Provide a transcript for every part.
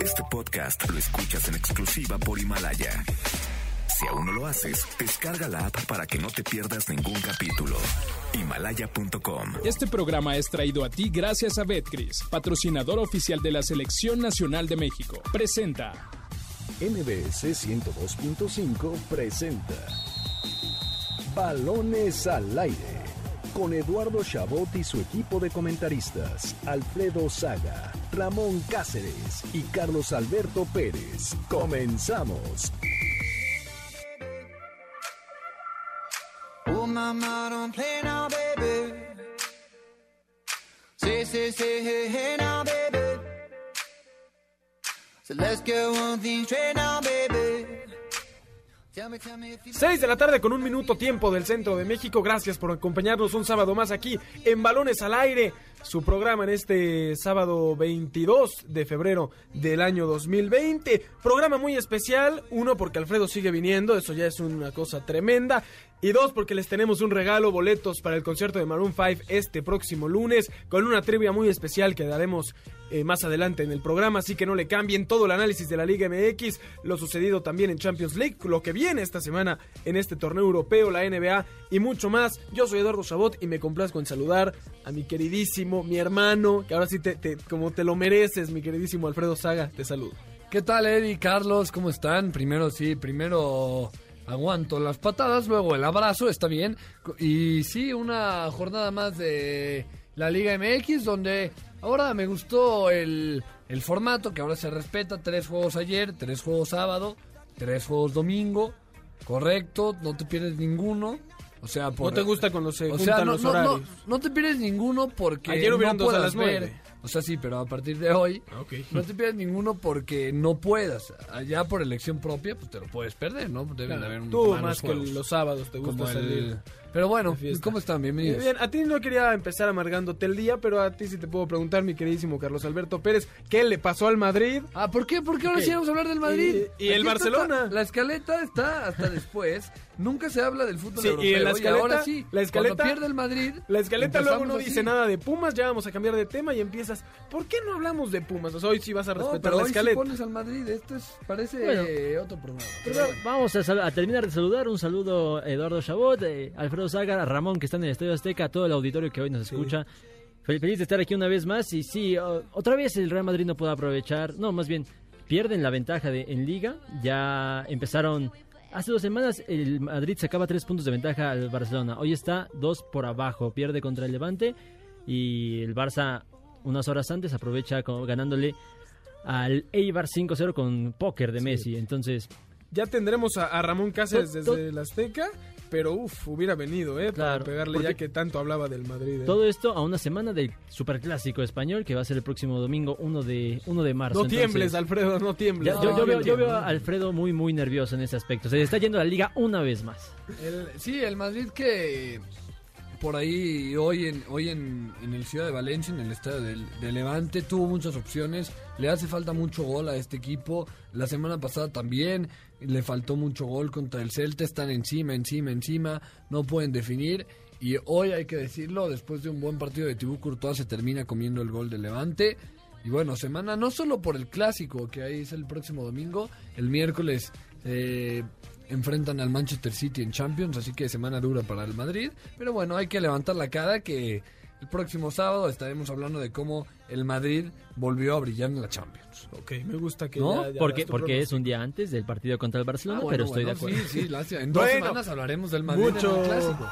Este podcast lo escuchas en exclusiva por Himalaya. Si aún no lo haces, descarga la app para que no te pierdas ningún capítulo. Himalaya.com. Este programa es traído a ti gracias a Betcris, patrocinador oficial de la Selección Nacional de México. Presenta. NBS 102.5 presenta Balones al aire con Eduardo Chabot y su equipo de comentaristas, Alfredo Saga, Ramón Cáceres y Carlos Alberto Pérez. Comenzamos. Oh. So let's now, baby. 6 de la tarde con un minuto tiempo del centro de México. Gracias por acompañarnos un sábado más aquí en Balones al Aire, su programa en este sábado 22 de febrero del año 2020. Programa muy especial, uno porque Alfredo sigue viniendo, eso ya es una cosa tremenda. Y dos, porque les tenemos un regalo, boletos para el concierto de Maroon 5 este próximo lunes, con una trivia muy especial que daremos eh, más adelante en el programa, así que no le cambien todo el análisis de la Liga MX, lo sucedido también en Champions League, lo que viene esta semana en este torneo europeo, la NBA y mucho más. Yo soy Eduardo Chabot y me complazco en saludar a mi queridísimo, mi hermano, que ahora sí te, te- como te lo mereces, mi queridísimo Alfredo Saga, te saludo. ¿Qué tal, Eddie, Carlos? ¿Cómo están? Primero sí, primero aguanto las patadas, luego el abrazo, está bien. Y sí, una jornada más de la Liga MX, donde ahora me gustó el, el formato, que ahora se respeta, tres juegos ayer, tres juegos sábado, tres juegos domingo, correcto, no te pierdes ninguno. O sea, por, ¿No te gusta cuando se o juntan sea, no, los no, no, horarios? no te pierdes ninguno porque Ayer no dos a puedas las nueve. ver. O sea, sí, pero a partir de hoy Ok. no te pierdes ninguno porque no puedas. Allá por elección propia, pues te lo puedes perder, ¿no? Deben de haber un Tú más que los sábados te gusta Como el- salir. Pero bueno. ¿cómo están? Bienvenidos. Bien, a ti no quería empezar amargándote el día, pero a ti sí te puedo preguntar, mi queridísimo Carlos Alberto Pérez, ¿qué le pasó al Madrid? Ah, ¿por qué? ¿Por qué ahora sí vamos a hablar del Madrid? Y- y el está- Barcelona. la escaleta está hasta después. Nunca se habla del fútbol Sí, y en la escaleta- ahora sí. la escaleta- Cuando pierde el Madrid. La escaleta luego no así. dice nada de Pumas, ya vamos a cambiar de tema y empiezas, ¿por qué no hablamos de Pumas? O sea, hoy sí vas a No, respetar pero la hoy sí escaleta. pones al Madrid. Esto es, parece Bueno. eh, otro programa. Pero Pero bueno. vamos a, terminar de saludar. Un saludo a Eduardo Chabot, eh, Alfredo Saga, a Ramón que está en el Estadio Azteca, a todo el auditorio que hoy nos escucha. Fel- Feliz de estar aquí una vez más. Y sí, otra vez el Real Madrid no puede aprovechar. No, más bien, pierden la ventaja de, en Liga. Ya empezaron. Hace dos semanas el Madrid sacaba tres puntos de ventaja al Barcelona. Hoy está dos por abajo. Pierde contra el Levante. Y el Barça, unas horas antes, aprovecha como ganándole al Eibar 5-0 con póker de Messi. Entonces, Ya tendremos a, a Ramón Cáceres To- desde el Azteca, pero uff, hubiera venido, ¿eh? Para pegarle ya que tanto hablaba del Madrid. ¿eh? Todo esto a una semana del superclásico español que va a ser el próximo domingo 1 de, 1 de marzo. No Entonces, tiembles, Alfredo, no tiembles. ya- yo, No yo veo, yo veo a Alfredo muy, muy nervioso en ese aspecto. Se le está yendo la liga una vez más. El- sí, el Madrid que por ahí hoy en hoy en, en el Ciudad de Valencia, en el estadio del, de Levante, tuvo muchas opciones. Le hace falta mucho gol a este equipo. La semana pasada también le faltó mucho gol contra el Celta. Están encima, encima, encima. No pueden definir. Y hoy hay que decirlo, después de un buen partido de Tibú Courtois se termina comiendo el gol de Levante. Y bueno, semana no solo por el clásico, que ahí es el próximo domingo, el miércoles eh, enfrentan al Manchester City en Champions, así que semana dura para el Madrid. Pero bueno, hay que levantar la cara que el próximo sábado estaremos hablando de cómo el Madrid volvió a brillar en la Champions. Ok, me gusta que ¿No? ya- ya porque es un día antes del partido contra el Barcelona, Ah, pero estoy bueno, de acuerdo. Sí, sí. En dos Bueno, semanas hablaremos del Madrid mucho- en el clásico.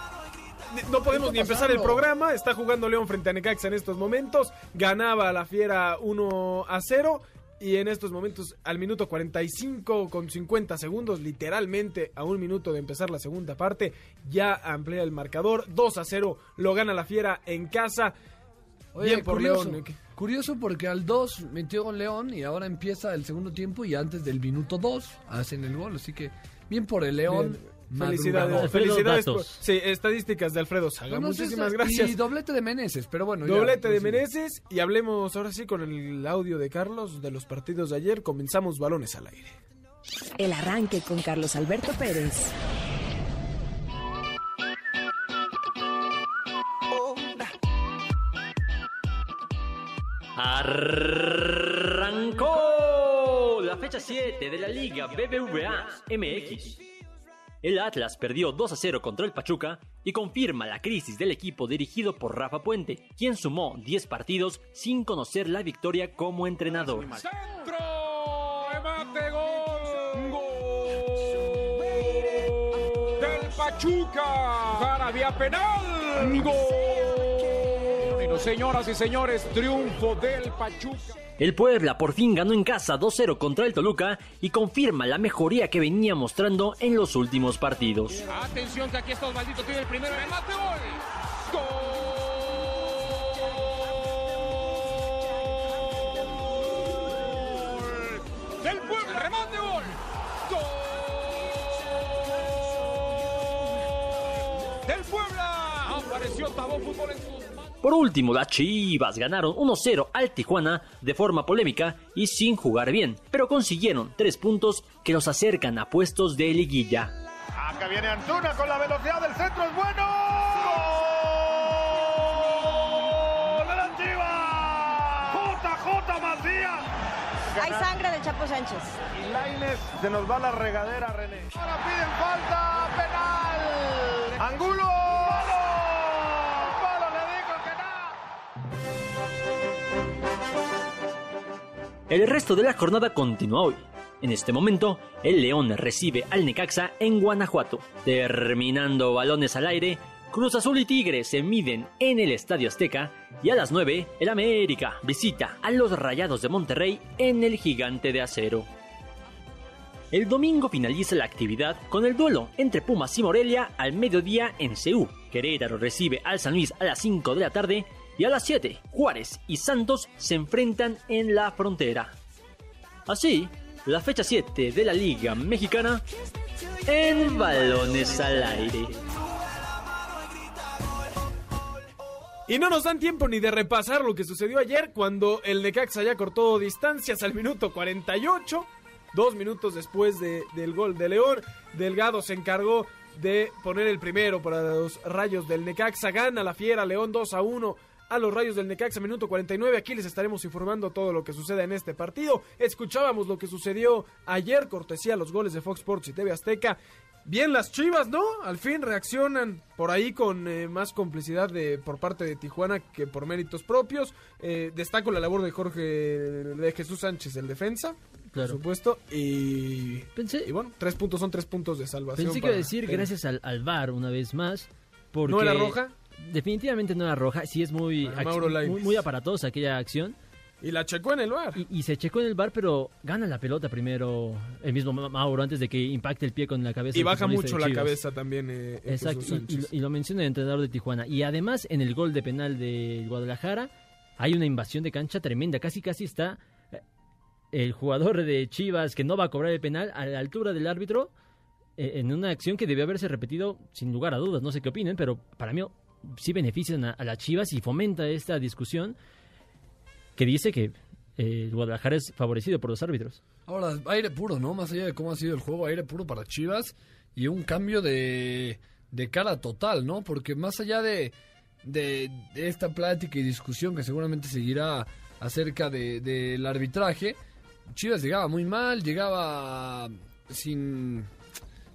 No podemos ¿Qué ni empezar el programa. Está jugando León frente a Necaxa en estos momentos. Ganaba la Fiera 1 a 0. Y en estos momentos, al minuto 45 con 50 segundos, literalmente a un minuto de empezar la segunda parte, ya amplía el marcador. 2 a 0 lo gana la Fiera en casa. Oye, Bien por curioso, León. ¿eh? curioso porque al 2 metió con León y ahora empieza el segundo tiempo y antes del minuto 2 hacen el gol. Así que bien por el León. Bien. Felicidades, felicidades. por- sí, estadísticas de Alfredo Saga. No, no sé, Muchísimas gracias. Y doblete de Meneses, pero bueno. ya, Doblete de pues, sí. Meneses y hablemos ahora sí con el audio de Carlos de los partidos de ayer. Comenzamos balones al aire. El arranque con Carlos Alberto Pérez. Arrancó fecha 7 de la Liga BBVA MX. El Atlas perdió 2 a 0 contra el Pachuca y confirma la crisis del equipo dirigido por Rafa Puente, quien sumó 10 partidos sin conocer la victoria como entrenador. ¡Centro! ¡Remate gol! ¡Gol! ¡Del Pachuca! ¡Para vía penal! ¡Gol! Bueno, señoras y señores, triunfo del Pachuca. El Puebla por fin ganó en casa 2-0 contra el Toluca y confirma la mejoría que venía mostrando en los últimos partidos. Atención que aquí está Osvaldito, tiene el primero remate gol. Gol del Puebla, remate gol. Gol del Puebla. Apareció Tabó Fútbol en manos. Por último, las Chivas ganaron 1-0 al Tijuana de forma polémica y sin jugar bien, pero consiguieron tres puntos que los acercan a puestos de liguilla. Acá viene Antuna con la velocidad del centro, es bueno. ¡Gol de la Chivas! JJ Macías. Hay sangre del Chapo Sánchez. Y Lainez se nos va la regadera, René. Ahora piden falta, penal. Angulo. El resto de la jornada continúa hoy. En este momento, el León recibe al Necaxa en Guanajuato. Terminando balones al aire, Cruz Azul y Tigre se miden en el Estadio Azteca y a las 9 el América visita a los Rayados de Monterrey en el Gigante de Acero. El domingo finaliza la actividad con el duelo entre Pumas y Morelia al mediodía en Ceú. Querétaro recibe al San Luis a las 5 de la tarde y a las 7 Juárez y Santos se enfrentan en la frontera. Así, la fecha 7 de la Liga Mexicana en balones al aire. Y no nos dan tiempo ni de repasar lo que sucedió ayer cuando el Necaxa ya cortó distancias al minuto 48. Dos minutos después de- del gol de León, Delgado se encargó de poner el primero para los rayos del Necaxa. Gana la fiera León 2 a 1 a los rayos del Necaxa, minuto 49. Aquí les estaremos informando todo lo que sucede en este partido. Escuchábamos lo que sucedió ayer, cortesía los goles de Fox Sports y TV Azteca. Bien las Chivas, ¿no? Al fin reaccionan por ahí con eh, más complicidad de, por parte de Tijuana que por méritos propios. Eh, destaco la labor de Jorge de Jesús Sánchez, el defensa, Claro. por supuesto. Y, Pensé, y bueno, tres puntos son tres puntos de salvación. pensé que iba a para- decir eh, gracias al, al VAR una vez más. Porque ¿No era roja? Definitivamente no era roja. Sí es muy, Lainez. muy, muy aparatosa aquella acción. Y la checó en el bar. Y, y se checó en el bar, pero gana la pelota primero el mismo Ma- Mauro antes de que impacte el pie con la cabeza. Y baja mucho la cabeza también. eh, eh, Exacto, y- y, lo menciona el entrenador de Tijuana. Y además, en el gol de penal de Guadalajara, hay una invasión de cancha tremenda. Casi, casi está eh, el jugador de Chivas que no va a cobrar el penal a la altura del árbitro en una acción que debió haberse repetido sin lugar a dudas. No sé qué opinen, pero para mí sí benefician a, a las Chivas y fomenta esta discusión que dice que eh, Guadalajara es favorecido por los árbitros. Ahora, aire puro, ¿no? Más allá de cómo ha sido el juego, aire puro para Chivas y un cambio de, de cara total, ¿no? Porque más allá de, de, esta plática y discusión que seguramente seguirá acerca de- del arbitraje, Chivas llegaba muy mal, llegaba sin,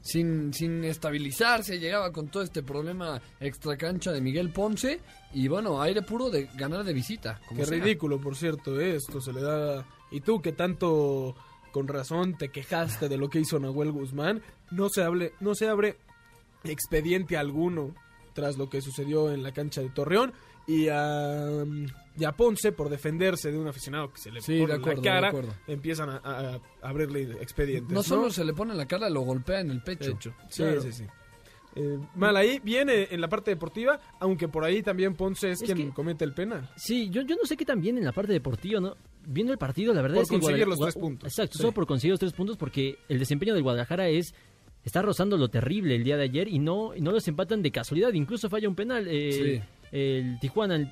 sin, sin estabilizarse, llegaba con todo este problema extracancha de Miguel Ponce y bueno, aire puro de ganar de visita. como Qué sea. ridículo, por cierto, esto se le da... Y tú que tanto con razón te quejaste de lo que hizo Nahuel Guzmán, no se, hable, no se abre expediente alguno tras lo que sucedió en la cancha de Torreón y a, y a Ponce por defenderse de un aficionado que se le Sí, pone de acuerdo, la cara, empiezan a, a- a abrirle expedientes. No solo se le pone en la cara, lo golpea en el pecho. Hecho. Sí, Claro. sí, sí. Eh, mal ahí, viene en la parte deportiva, aunque por ahí también Ponce es, Es quien que- comete el penal. Sí, yo, yo no sé qué tan bien en la parte deportiva, ¿no? Viendo el partido, la verdad Por es que... conseguir Guadal- los tres puntos. Exacto, Sí. solo por conseguir los tres puntos porque el desempeño del Guadalajara es... Está rozando lo terrible el día de ayer y no, y no los empatan de casualidad. Incluso falla un penal eh, el Tijuana el-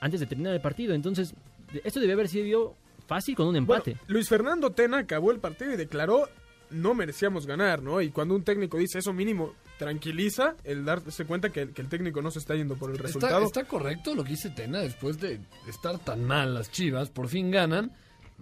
antes de terminar el partido. Entonces, esto debe haber sido fácil con un empate. Bueno, Luis Fernando Tena acabó el partido y declaró no merecíamos ganar, ¿no? Y cuando un técnico dice eso mínimo, tranquiliza el darse cuenta que, que el técnico no se está yendo por el Está, resultado. está correcto lo que dice Tena después de estar tan mal las chivas, por fin ganan.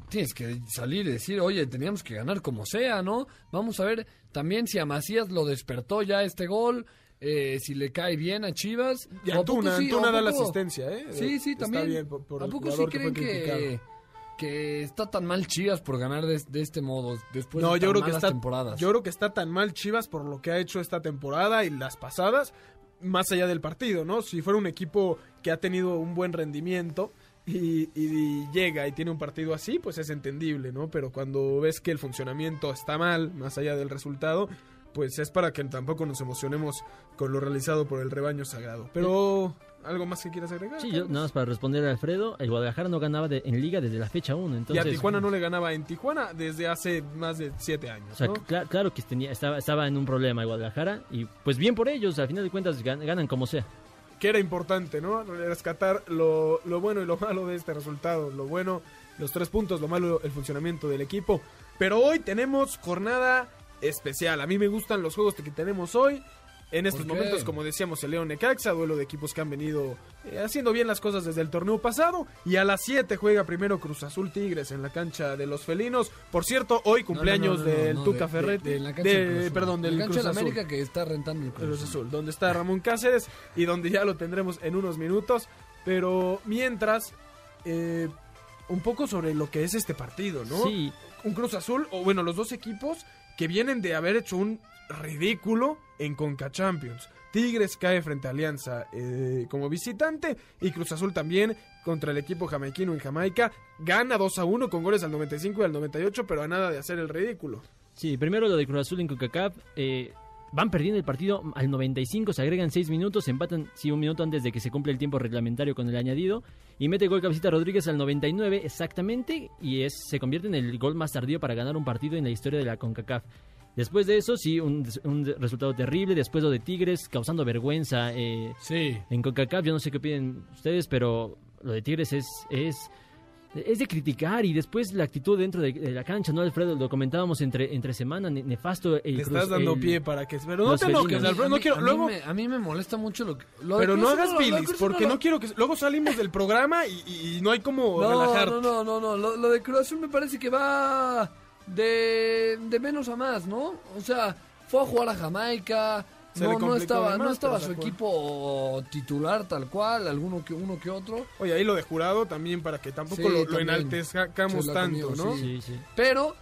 tienes que salir y decir, oye, teníamos que ganar como sea, ¿no? Vamos a ver también si a Macías lo despertó ya este gol, eh, si le cae bien a Chivas. Y ¿O a poco Antuna, sí- Antuna da la asistencia, ¿eh? Sí, sí, Está también. bien por- por ¿A poco sí creen que, que está tan mal Chivas por ganar de, de este modo después no, de yo tan creo que está temporadas? yo creo que está tan mal Chivas por lo que ha hecho esta temporada y las pasadas, más allá del partido, ¿no? Si fuera un equipo que ha tenido un buen rendimiento y, y llega y tiene un partido así, pues es entendible, ¿no? Pero cuando ves que el funcionamiento está mal, más allá del resultado, pues es para que tampoco nos emocionemos con lo realizado por el rebaño sagrado. Pero algo más que quieras agregar. Sí, yo nada más para responder a Alfredo, el Guadalajara no ganaba de- en liga desde la fecha 1, y a Tijuana no le ganaba en Tijuana desde hace más de siete años. O sea, claro que tenía, estaba, estaba en un problema el Guadalajara y pues bien por ellos, al final de cuentas gan- ganan como sea. que era importante, ¿no? Rescatar lo, lo bueno y lo malo de este resultado. Lo bueno, los tres puntos, lo malo, el funcionamiento del equipo. Pero hoy tenemos jornada especial. A mí me gustan los juegos que tenemos hoy. En estos momentos, como decíamos, el León Necaxa, duelo de equipos que han venido eh, haciendo bien las cosas desde el torneo pasado. Y a las 7 juega primero Cruz Azul Tigres en la cancha de los felinos. Por cierto, hoy cumpleaños No, no, no, no, del no, Tuca de- Ferretti. de- de la cancha de- del Cruz Azul. perdón, del la Cruz de Azul. América que está rentando el Cruz, Cruz Azul, donde está Ramón Cáceres y donde ya lo tendremos en unos minutos. Pero mientras, eh, un poco sobre lo que es este partido, ¿no? Sí, Un Cruz Azul, o bueno, los dos equipos que vienen de haber hecho un ridículo en Conca Champions. Tigres cae frente a Alianza eh, como visitante y Cruz Azul también contra el equipo jamaiquino en Jamaica. Gana 2 a 1 con goles al 95 y al 98, pero a nada de hacer el ridículo. sí, primero lo de Cruz Azul en CONCACAF, eh, van perdiendo el partido al 95, se agregan 6 minutos, empatan sí, un minuto antes de que se cumpla el tiempo reglamentario con el añadido y mete gol Cabecita Rodríguez al 99 exactamente y es se convierte en el gol más tardío para ganar un partido en la historia de la CONCACAF. Después de eso, sí, un, un resultado terrible. Después lo de Tigres, causando vergüenza eh, Sí. en CONCACAF. Yo no sé qué piden ustedes, pero lo de Tigres es, es, es de criticar. Y después la actitud dentro de, de la cancha, ¿no, Alfredo? Lo comentábamos entre, entre semana, ne- nefasto. El Te Cruz- estás dando el- pie para que... Pero no te enojes. Alfredo, no quiero... a, mí luego... me, a mí me molesta mucho lo que... lo Pero no hagas bilis, Azul porque lo- no quiero que... Luego salimos del programa y, y no hay como No, relajar. no, no, no, no. Lo, lo de Cruz Azul me parece que va de, de menos a más, ¿no? O sea, fue a jugar a Jamaica. Se le No, no estaba, no estaba su equipo titular tal cual, alguno que uno que otro. Oye, ahí lo de jurado también para que tampoco Sí, lo, enaltezcamos tanto, comió, ¿no? Sí, sí. Pero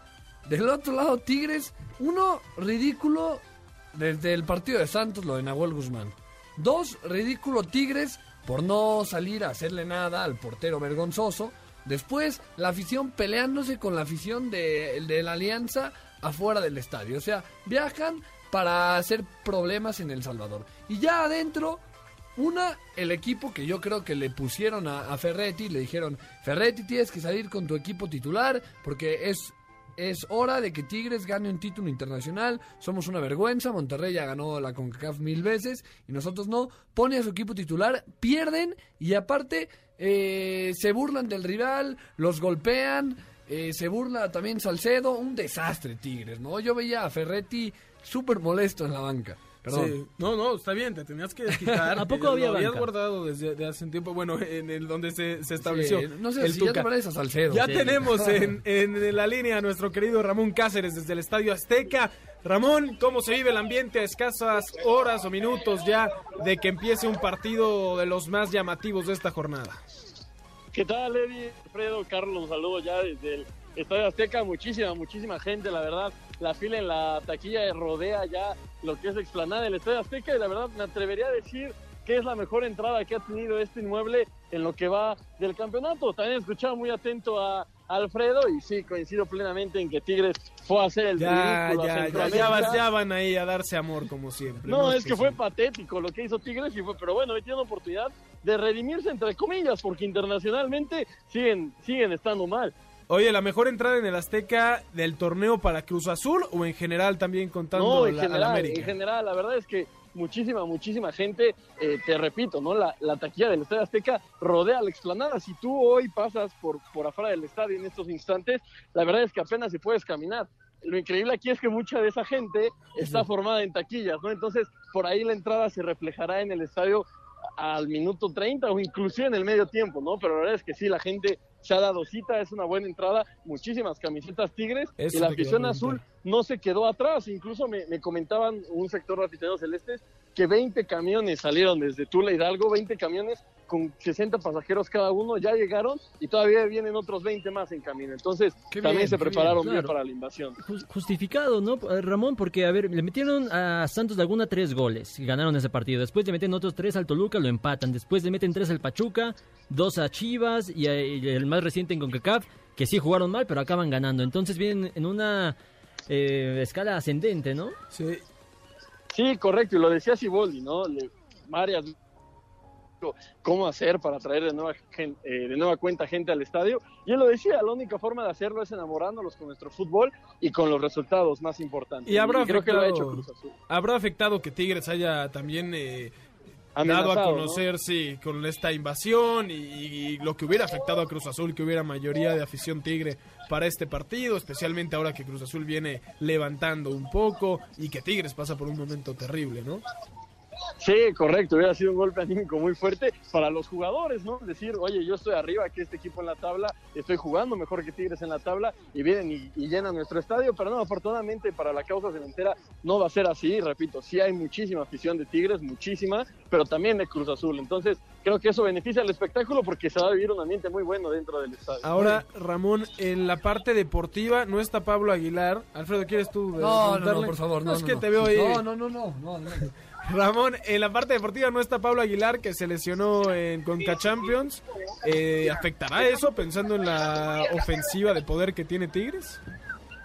del otro lado Tigres, uno ridículo desde el partido de Santos, lo de Nahuel Guzmán. Dos, ridículo Tigres por no salir a hacerle nada al portero vergonzoso. Después, la afición peleándose con la afición de, de la Alianza afuera del estadio. O sea, viajan para hacer problemas en El Salvador. Y ya adentro, una, el equipo que yo creo que le pusieron a, a Ferretti, le dijeron, Ferretti tienes que salir con tu equipo titular porque es, es hora de que Tigres gane un título internacional, somos una vergüenza, Monterrey ya ganó la CONCACAF mil veces y nosotros no, pone a su equipo titular, pierden y aparte eh, se burlan del rival, los golpean, eh, se burla también Salcedo, un desastre Tigres, ¿no? Yo veía a Ferretti súper molesto en la banca. Perdón. Sí. No, no, está bien, te tenías que desquitar. ¿A poco había Lo habías banca? guardado desde de hace un tiempo, bueno, en el donde se, se estableció Sí, no sé el si ya te Tuca. pareces a Salcedo. Ya Sí. tenemos en, en la línea a nuestro querido Ramón Cáceres desde el Estadio Azteca. Ramón, ¿cómo se vive el ambiente a escasas horas o minutos ya de que empiece un partido de los más llamativos de esta jornada? ¿Qué tal, Eddie? Alfredo, Carlos, un saludo ya desde el Estadio Azteca. Muchísima, muchísima gente, la verdad. La fila en la taquilla rodea ya lo que es la explanada del Estadio Azteca y la verdad me atrevería a decir que es la mejor entrada que ha tenido este inmueble en lo que va del campeonato. También he escuchado muy atento a Alfredo y sí, coincido plenamente en que Tigres fue a hacer el Ya, ridículo ya, ya, ya, ya van ahí a darse amor como siempre. No, es que fue posible. patético lo que hizo Tigres, y fue, pero bueno, hoy tiene una oportunidad de redimirse entre comillas, porque internacionalmente siguen, siguen estando mal. Oye, ¿la mejor entrada en el Azteca del torneo para Cruz Azul o en general también contando No, en la, a la general, América? en general, la verdad es que muchísima, muchísima gente, eh, te repito, ¿no? La, la taquilla del Estadio Azteca rodea la explanada. Si tú hoy pasas por, por afuera del estadio en estos instantes, la verdad es que apenas si puedes caminar. Lo increíble aquí es que mucha de esa gente está formada en taquillas, ¿no? Entonces, por ahí la entrada se reflejará en el estadio al minuto 30 o inclusive en el medio tiempo, ¿no? Pero la verdad es que sí, la gente se ha dado cita, es una buena entrada, muchísimas camisetas Tigres Eso y la afición azul no se quedó atrás, incluso me, me comentaban un sector de aficionados celestes que 20 camiones salieron desde Tula Hidalgo, 20 camiones con 60 pasajeros cada uno, ya llegaron y todavía vienen otros 20 más en camino. Entonces, Qué también bien, se prepararon bien, para la invasión. Jus- Justificado, ¿no, Eh, Ramón? Porque, a ver, le metieron a Santos Laguna tres goles y ganaron ese partido. Después le meten otros tres al Toluca, lo empatan. Después le meten tres al Pachuca, dos a Chivas y, a- y el más reciente en CONCACAF, que sí jugaron mal, pero acaban ganando. Entonces vienen en una eh, escala ascendente, ¿no? Sí. Sí, correcto, y lo decía Siboldi, ¿no? Le- varias cómo hacer para traer de nueva, gen- eh, de nueva cuenta gente al estadio. Y él lo decía, la única forma de hacerlo es enamorándolos con nuestro fútbol y con los resultados más importantes. Y habrá creo que lo ha hecho afectado, Cruz Azul. habrá afectado que Tigres haya también eh, dado a conocer, sí, con esta invasión y, y lo que hubiera afectado a Cruz Azul, que hubiera mayoría de afición tigre para este partido, especialmente ahora que Cruz Azul viene levantando un poco y que Tigres pasa por un momento terrible, ¿no? Sí, correcto, hubiera sido un golpe anímico muy fuerte para los jugadores, ¿no? Decir, oye, yo estoy arriba, que este equipo en la tabla, estoy jugando mejor que Tigres en la tabla y vienen y, y llenan nuestro estadio, pero no, afortunadamente para la causa cementera no va a ser así, repito, sí hay muchísima afición de Tigres, muchísima, pero también de Cruz Azul, entonces creo que eso beneficia al espectáculo porque se va a vivir un ambiente muy bueno dentro del estadio. Ahora, Ramón, en la parte deportiva no está Pablo Aguilar. Alfredo, ¿quieres tú? eh, No, no, no, por favor, no. es no, que no. te veo ahí. No, no, no, no, no, no. Ramón, en la parte deportiva no está Pablo Aguilar, que se lesionó en Conca Champions. Eh, ¿Afectará eso pensando en la ofensiva de poder que tiene Tigres?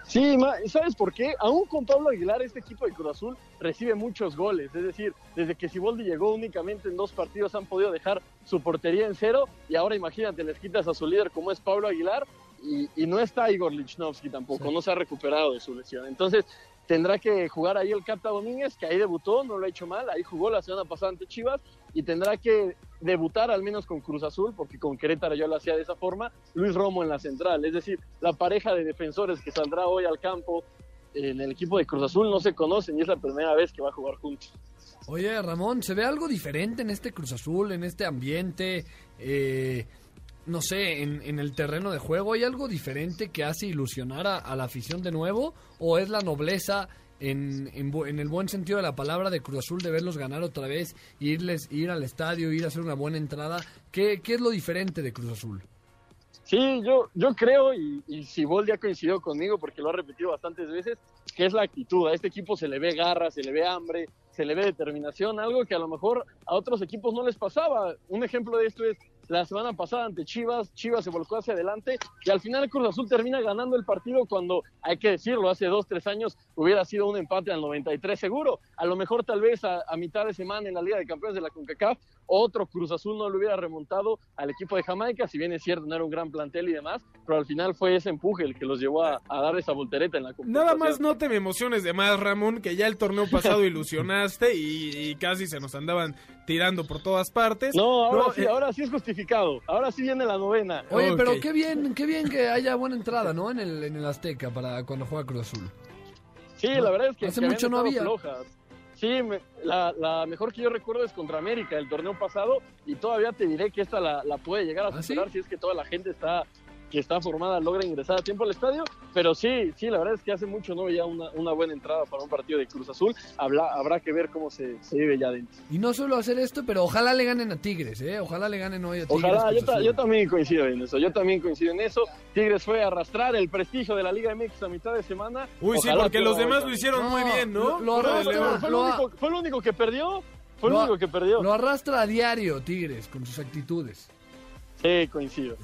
Sí, ¿sabes por qué? Aún con Pablo Aguilar, este equipo de Cruz Azul recibe muchos goles. Es decir, desde que Siboldi llegó únicamente en dos partidos han podido dejar su portería en cero. Y ahora imagínate, les quitas a su líder como es Pablo Aguilar. Y, y no está Igor Lichnowsky tampoco, no se ha recuperado de su lesión. Entonces tendrá que jugar ahí el Capta Domínguez, que ahí debutó, no lo ha hecho mal. Ahí jugó la semana pasada ante Chivas. Y tendrá que debutar al menos con Cruz Azul, porque con Querétaro yo lo hacía de esa forma, Luis Romo en la central. Es decir, la pareja de defensores que saldrá hoy al campo en el equipo de Cruz Azul no se conocen y es la primera vez que va a jugar juntos. Oye, Ramón, ¿se ve algo diferente en este Cruz Azul, en este ambiente? Eh, no sé, en, en el terreno de juego, ¿hay algo diferente que hace ilusionar a, la afición de nuevo? ¿O es la nobleza en el buen sentido de la palabra de Cruz Azul de verlos ganar otra vez, irles, ir al estadio, ir a hacer una buena entrada? ¿Qué, qué es lo diferente de Cruz Azul? Sí, yo, yo creo, y, y Siboldi ha coincidido conmigo porque lo ha repetido bastantes veces, que es la actitud. A este equipo se le ve garra, se le ve hambre, se le ve determinación, algo que a lo mejor a otros equipos no les pasaba. Un ejemplo de esto es la semana pasada ante Chivas, Chivas se volcó hacia adelante y al final Cruz Azul termina ganando el partido cuando, hay que decirlo, hace dos, tres años hubiera sido un empate al 93 seguro. A lo mejor tal vez a, a mitad de semana en la Liga de Campeones de la CONCACAF, otro Cruz Azul no lo hubiera remontado al equipo de Jamaica, si bien es cierto, no era un gran plantel y demás, pero al final fue ese empuje el que los llevó a, a dar esa voltereta en la. Nada más no te me emociones de más, Ramón, que ya el torneo pasado ilusionaste y, y casi se nos andaban tirando por todas partes. No, ahora No, sí, eh, ahora sí es justificado. Ahora sí viene la novena. Oye, pero qué bien, qué bien que haya buena entrada, ¿no? En el, en el Azteca para cuando juega Cruz Azul. Sí, la verdad es que Hace que mucho no había. flojas. Sí, me- la, la mejor que yo recuerdo es contra América, el torneo pasado, y todavía te diré que esta la, la puede llegar a ¿Ah, superar si es que toda la gente está que está formada logra ingresar a tiempo al estadio, pero sí, sí, la verdad es que hace mucho no veía una, una buena entrada para un partido de Cruz Azul, Habla- habrá que ver cómo se, se vive ya dentro. Y no solo hacer esto, pero ojalá le ganen a Tigres, ¿eh? Ojalá le ganen hoy a Tigres. Ojalá, yo, ta- también coincido en eso, yo también coincido en eso. Tigres fue a arrastrar el prestigio de la Liga MX a mitad de semana. Uy, sí, porque los demás lo hicieron muy bien, ¿no? lo- lo. Fue, Lo único, fue el único que perdió. Fue el Lo- único que perdió. Lo arrastra a diario Tigres con sus actitudes. Sí, coincido.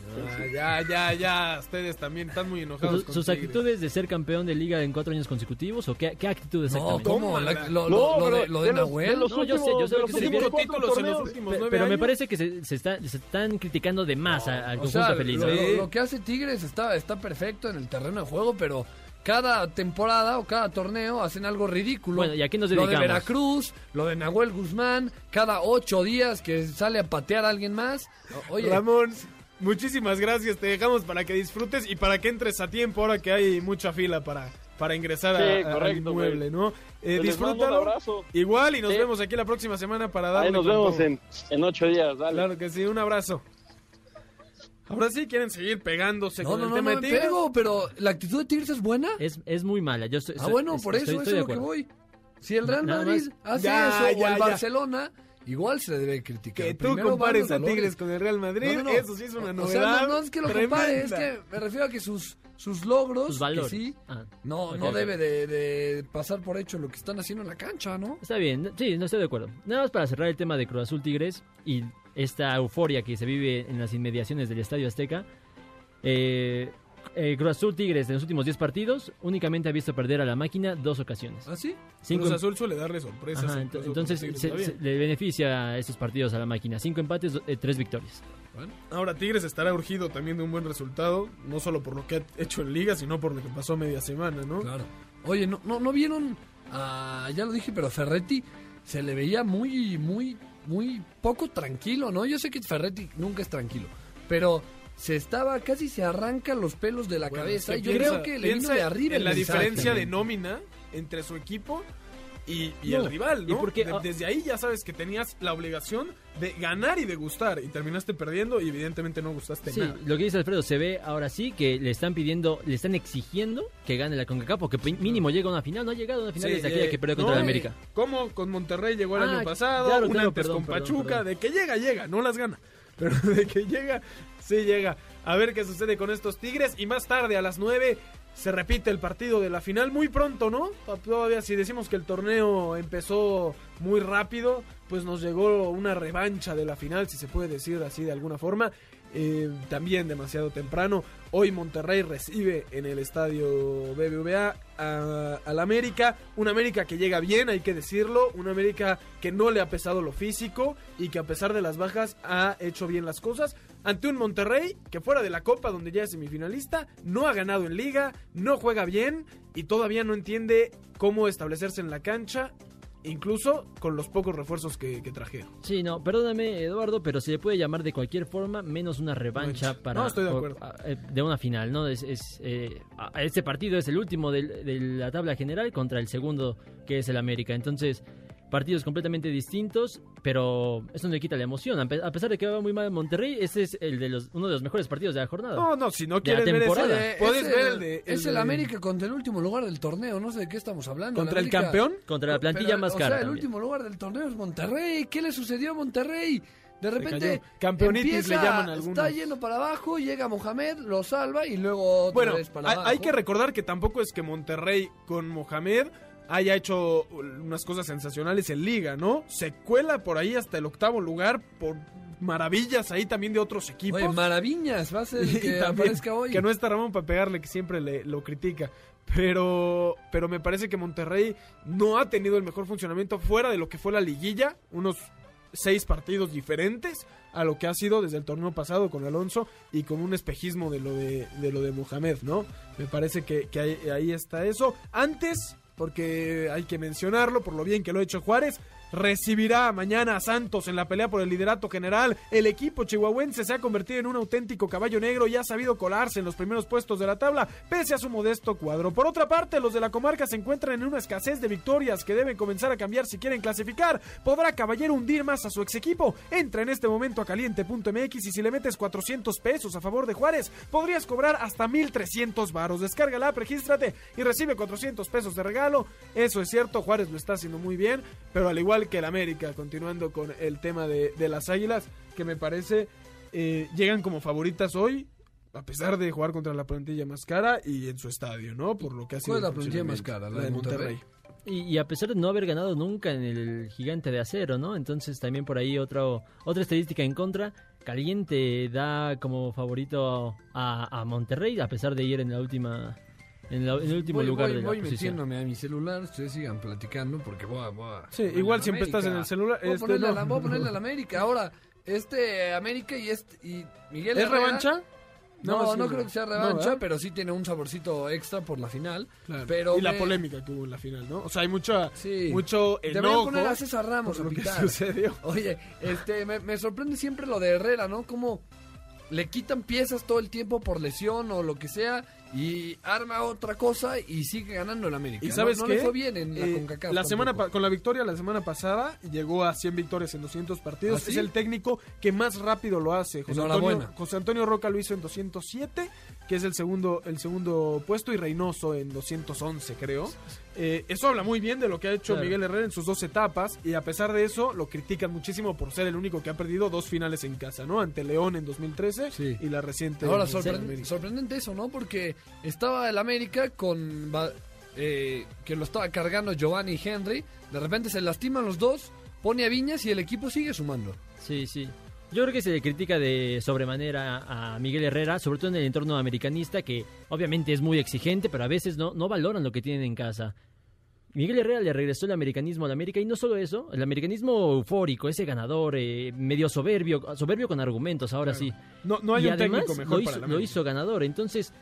Ah, ya, ya, ya. Ustedes también están muy enojados. ¿Sus, con sus Tigres. actitudes de ser campeón de liga en cuatro años consecutivos? ¿O qué, qué actitud No, exactamente? ¿cómo? La- lo, No, lo- lo de, pero lo de de los- Nahuel. de los No, yo sé, yo sé últimos- lo de que se últimos refiere. títulos en los últimos nueve Pero me años. parece que se, se está- se están criticando de más a- al O conjunto sea, feliz. lo, ¿no? lo- lo que hace Tigres está, está perfecto en el terreno de juego, pero cada temporada o cada torneo hacen algo ridículo. Bueno, ¿y a qué nos Lo de dedicamos? Veracruz, lo de Nahuel Guzmán, cada ocho días que sale a patear a alguien más. Oye, Ramón, muchísimas gracias. Te dejamos para que disfrutes y para que entres a tiempo ahora que hay mucha fila para, para ingresar a- Sí, a- al correcto, inmueble, güey. ¿no? Eh, disfrútalo. abrazo. Igual y nos Sí. vemos aquí la próxima semana para darle Ahí nos vemos en ocho días. Dale. Claro que sí, un abrazo. Ahora sí quieren seguir pegándose No, con no, el no, tema no de me Tigres. pego, pero la actitud de Tigres es buena. Es, es muy mala. Yo estoy- Ah, bueno, es- por eso, estoy- eso estoy es de lo que acuerdo. voy. Si el Real Madrid más. hace Ya, eso, ya, o el ya. Barcelona, igual se le debe criticar. Que tú Primero compares a. Tigres con el Real Madrid, No, no, no. eso sí es una O novedad. sea, no, no es que lo compare, es que me refiero a que sus, sus logros, Sus que sí, Ah, no, no debe de, de pasar por hecho lo que están haciendo en la cancha, ¿no? Está bien, sí, no estoy de acuerdo. Nada más para cerrar el tema de Cruz Azul Tigres y esta euforia que se vive en las inmediaciones del Estadio Azteca. Eh, eh, Cruz Azul Tigres en los últimos 10 partidos únicamente ha visto perder a la máquina dos ocasiones. ¿Ah, sí? Cinco Cruz Azul suele darle sorpresas. Ajá, incluso ent- entonces se- se- le beneficia estos partidos a la máquina. Cinco empates, eh, tres victorias. Ahora Tigres estará urgido también de un buen resultado, no solo por lo que ha hecho en Liga, sino por lo que pasó media semana, ¿no? Claro. Oye, ¿no, no, no vieron? a- ya lo dije, pero Ferretti se le veía muy, muy, muy poco tranquilo, ¿no? Yo sé que Ferretti nunca es tranquilo, pero se estaba, casi se arranca los pelos de la Bueno, cabeza. yo piensa- creo que le vino de arriba en la diferencia de nómina entre su equipo y, y No, el rival, y ¿no? porque, De- ah, desde ahí ya sabes que tenías la obligación de ganar y de gustar y terminaste perdiendo y evidentemente no gustaste Sí, nada. lo que dice Alfredo, se ve ahora sí que le están pidiendo, le están exigiendo que gane la CONCACAF porque mínimo llega a una final, no ha llegado a una final Sí, desde aquella eh, que perdió no, contra el eh, América. ¿Cómo con Monterrey llegó el Ah, año pasado? claro, un claro, antes perdón, con perdón, Pachuca. perdón. De que llega, llega, no las gana. Pero de que llega, sí llega. A ver qué sucede con estos Tigres. Y más tarde, a las 9, se repite el partido de la final. Muy pronto, ¿no? Todavía, si decimos que el torneo empezó muy rápido, pues nos llegó una revancha de la final, si se puede decir así de alguna forma. Eh, también demasiado temprano. Hoy Monterrey recibe en el estadio BBVA al América. Un América que llega bien, hay que decirlo. Un América que no le ha pesado lo físico y que a pesar de las bajas ha hecho bien las cosas. Ante un Monterrey que fuera de la Copa, donde ya es semifinalista, no ha ganado en liga, no juega bien y todavía no entiende cómo establecerse en la cancha. Incluso con los pocos refuerzos que, que trajeron. Sí, no, perdóname Eduardo, pero se le puede llamar de cualquier forma menos una revancha para No, estoy de acuerdo. eh, de una final, ¿no? Es, es, eh, a- este partido es el último de la tabla general contra el segundo que es el América. Entonces, partidos completamente distintos, pero eso no le quita la emoción. A pe- a pesar de que va muy mal en Monterrey, ese es el de los, uno de los mejores partidos de la jornada. No, no, si no De la quieres ver temporada. ese, puedes es ver el, el de... es de- el América contra el último lugar del torneo, no sé de qué estamos hablando. ¿Contra el campeón? Contra la plantilla Pero, más o cara. sea, el último lugar del torneo es Monterrey. ¿Qué le sucedió a Monterrey? De repente. Campeonitis empieza, le llaman algunos. Está yendo para abajo, llega Mohamed, lo salva y luego otra Bueno, vez para hay, abajo. hay que recordar que tampoco es que Monterrey con Mohamed haya hecho unas cosas sensacionales en liga, ¿no? Se cuela por ahí hasta el octavo lugar por maravillas ahí también de otros equipos. Oye, maravillas, va a ser que aparezca hoy. que no está Ramón para pegarle, que siempre le, lo critica. Pero, pero me parece que Monterrey no ha tenido el mejor funcionamiento fuera de lo que fue la liguilla. Unos seis partidos diferentes a lo que ha sido desde el torneo pasado con Alonso y con un espejismo de lo de, de lo de Mohamed, ¿no? Me parece que, que ahí, ahí está eso. Antes, porque hay que mencionarlo por lo bien que lo ha hecho Juárez, recibirá mañana a Santos en la pelea por el liderato general. El equipo chihuahuense se ha convertido en un auténtico caballo negro y ha sabido colarse en los primeros puestos de la tabla, pese a su modesto cuadro. Por otra parte, los de la comarca se encuentran en una escasez de victorias que deben comenzar a cambiar si quieren clasificar. ¿Podrá Caballero hundir más a su ex equipo? Entra en este momento a caliente.mx y si le metes 400 pesos a favor de Juárez, podrías cobrar hasta 1300 varos. Descarga la app, regístrate y recibe 400 pesos de regalo. Eso es cierto, Juárez lo está haciendo muy bien, pero al igual que el América, continuando con el tema de, de las Águilas, que me parece eh, llegan como favoritas hoy, a pesar de jugar contra la plantilla más cara y en su estadio, ¿no? Por lo que ha sido. ¿Cuál es la plantilla más cara? ¿La de Monterrey? Y, y a pesar de no haber ganado nunca en el gigante de acero, ¿no? Entonces también por ahí otro, otra estadística en contra. Caliente da como favorito a, a Monterrey, a pesar de ir en la última en, la- en el último voy, lugar voy, de la voy posición. metiéndome a mi celular, ustedes sigan platicando porque voy a... Voy a Sí, igual a siempre estás en el celular, Voy a este, ponerle, a no. la, voy a ponerle a la América. Ahora, este América y este y Miguel ¿Es Herrera- revancha? No, no, creo que sea revancha, ¿verdad? pero sí tiene un saborcito extra por la final. Claro. Pero y la polémica que hubo en la final, ¿no? O sea, hay mucha, Sí. mucho enojo poner a César Ramos a lo que pitar. sucedió. Oye, este, me, me sorprende siempre lo de Herrera, ¿no? Como le quitan piezas todo el tiempo por lesión o lo que sea y arma otra cosa y sigue ganando en América. ¿Y ¿no? sabes no, qué? le fue bien en la Eh, CONCACAF la semana con la victoria la semana pasada llegó a 100 victorias en 200 partidos. ¿Ah, sí? Es el técnico que más rápido lo hace. José Antonio. José Antonio Roca lo hizo en 207, que es el segundo el segundo puesto y Reynoso en 211, creo. Eh, eso habla muy bien de lo que ha hecho Claro. Miguel Herrera en sus dos etapas y a pesar de eso lo critican muchísimo por ser el único que ha perdido dos finales en casa, ¿no? Ante León en 2013 Sí. y la reciente Ahora, en sorpre- América. sorprendente eso, ¿no? Porque estaba el América con... eh, que lo estaba cargando Giovanni y Henry. De repente se lastiman los dos, pone a Viñas y el equipo sigue sumando. Sí, sí. Yo creo que se le critica de sobremanera a Miguel Herrera, sobre todo en el entorno americanista, que obviamente es muy exigente, pero a veces no, no valoran lo que tienen en casa. Miguel Herrera le regresó el americanismo al América y no solo eso, el americanismo eufórico, ese ganador, eh, medio soberbio, soberbio con argumentos, ahora sí. No, no hay y un además técnico mejor lo para hizo, lo hizo ganador, entonces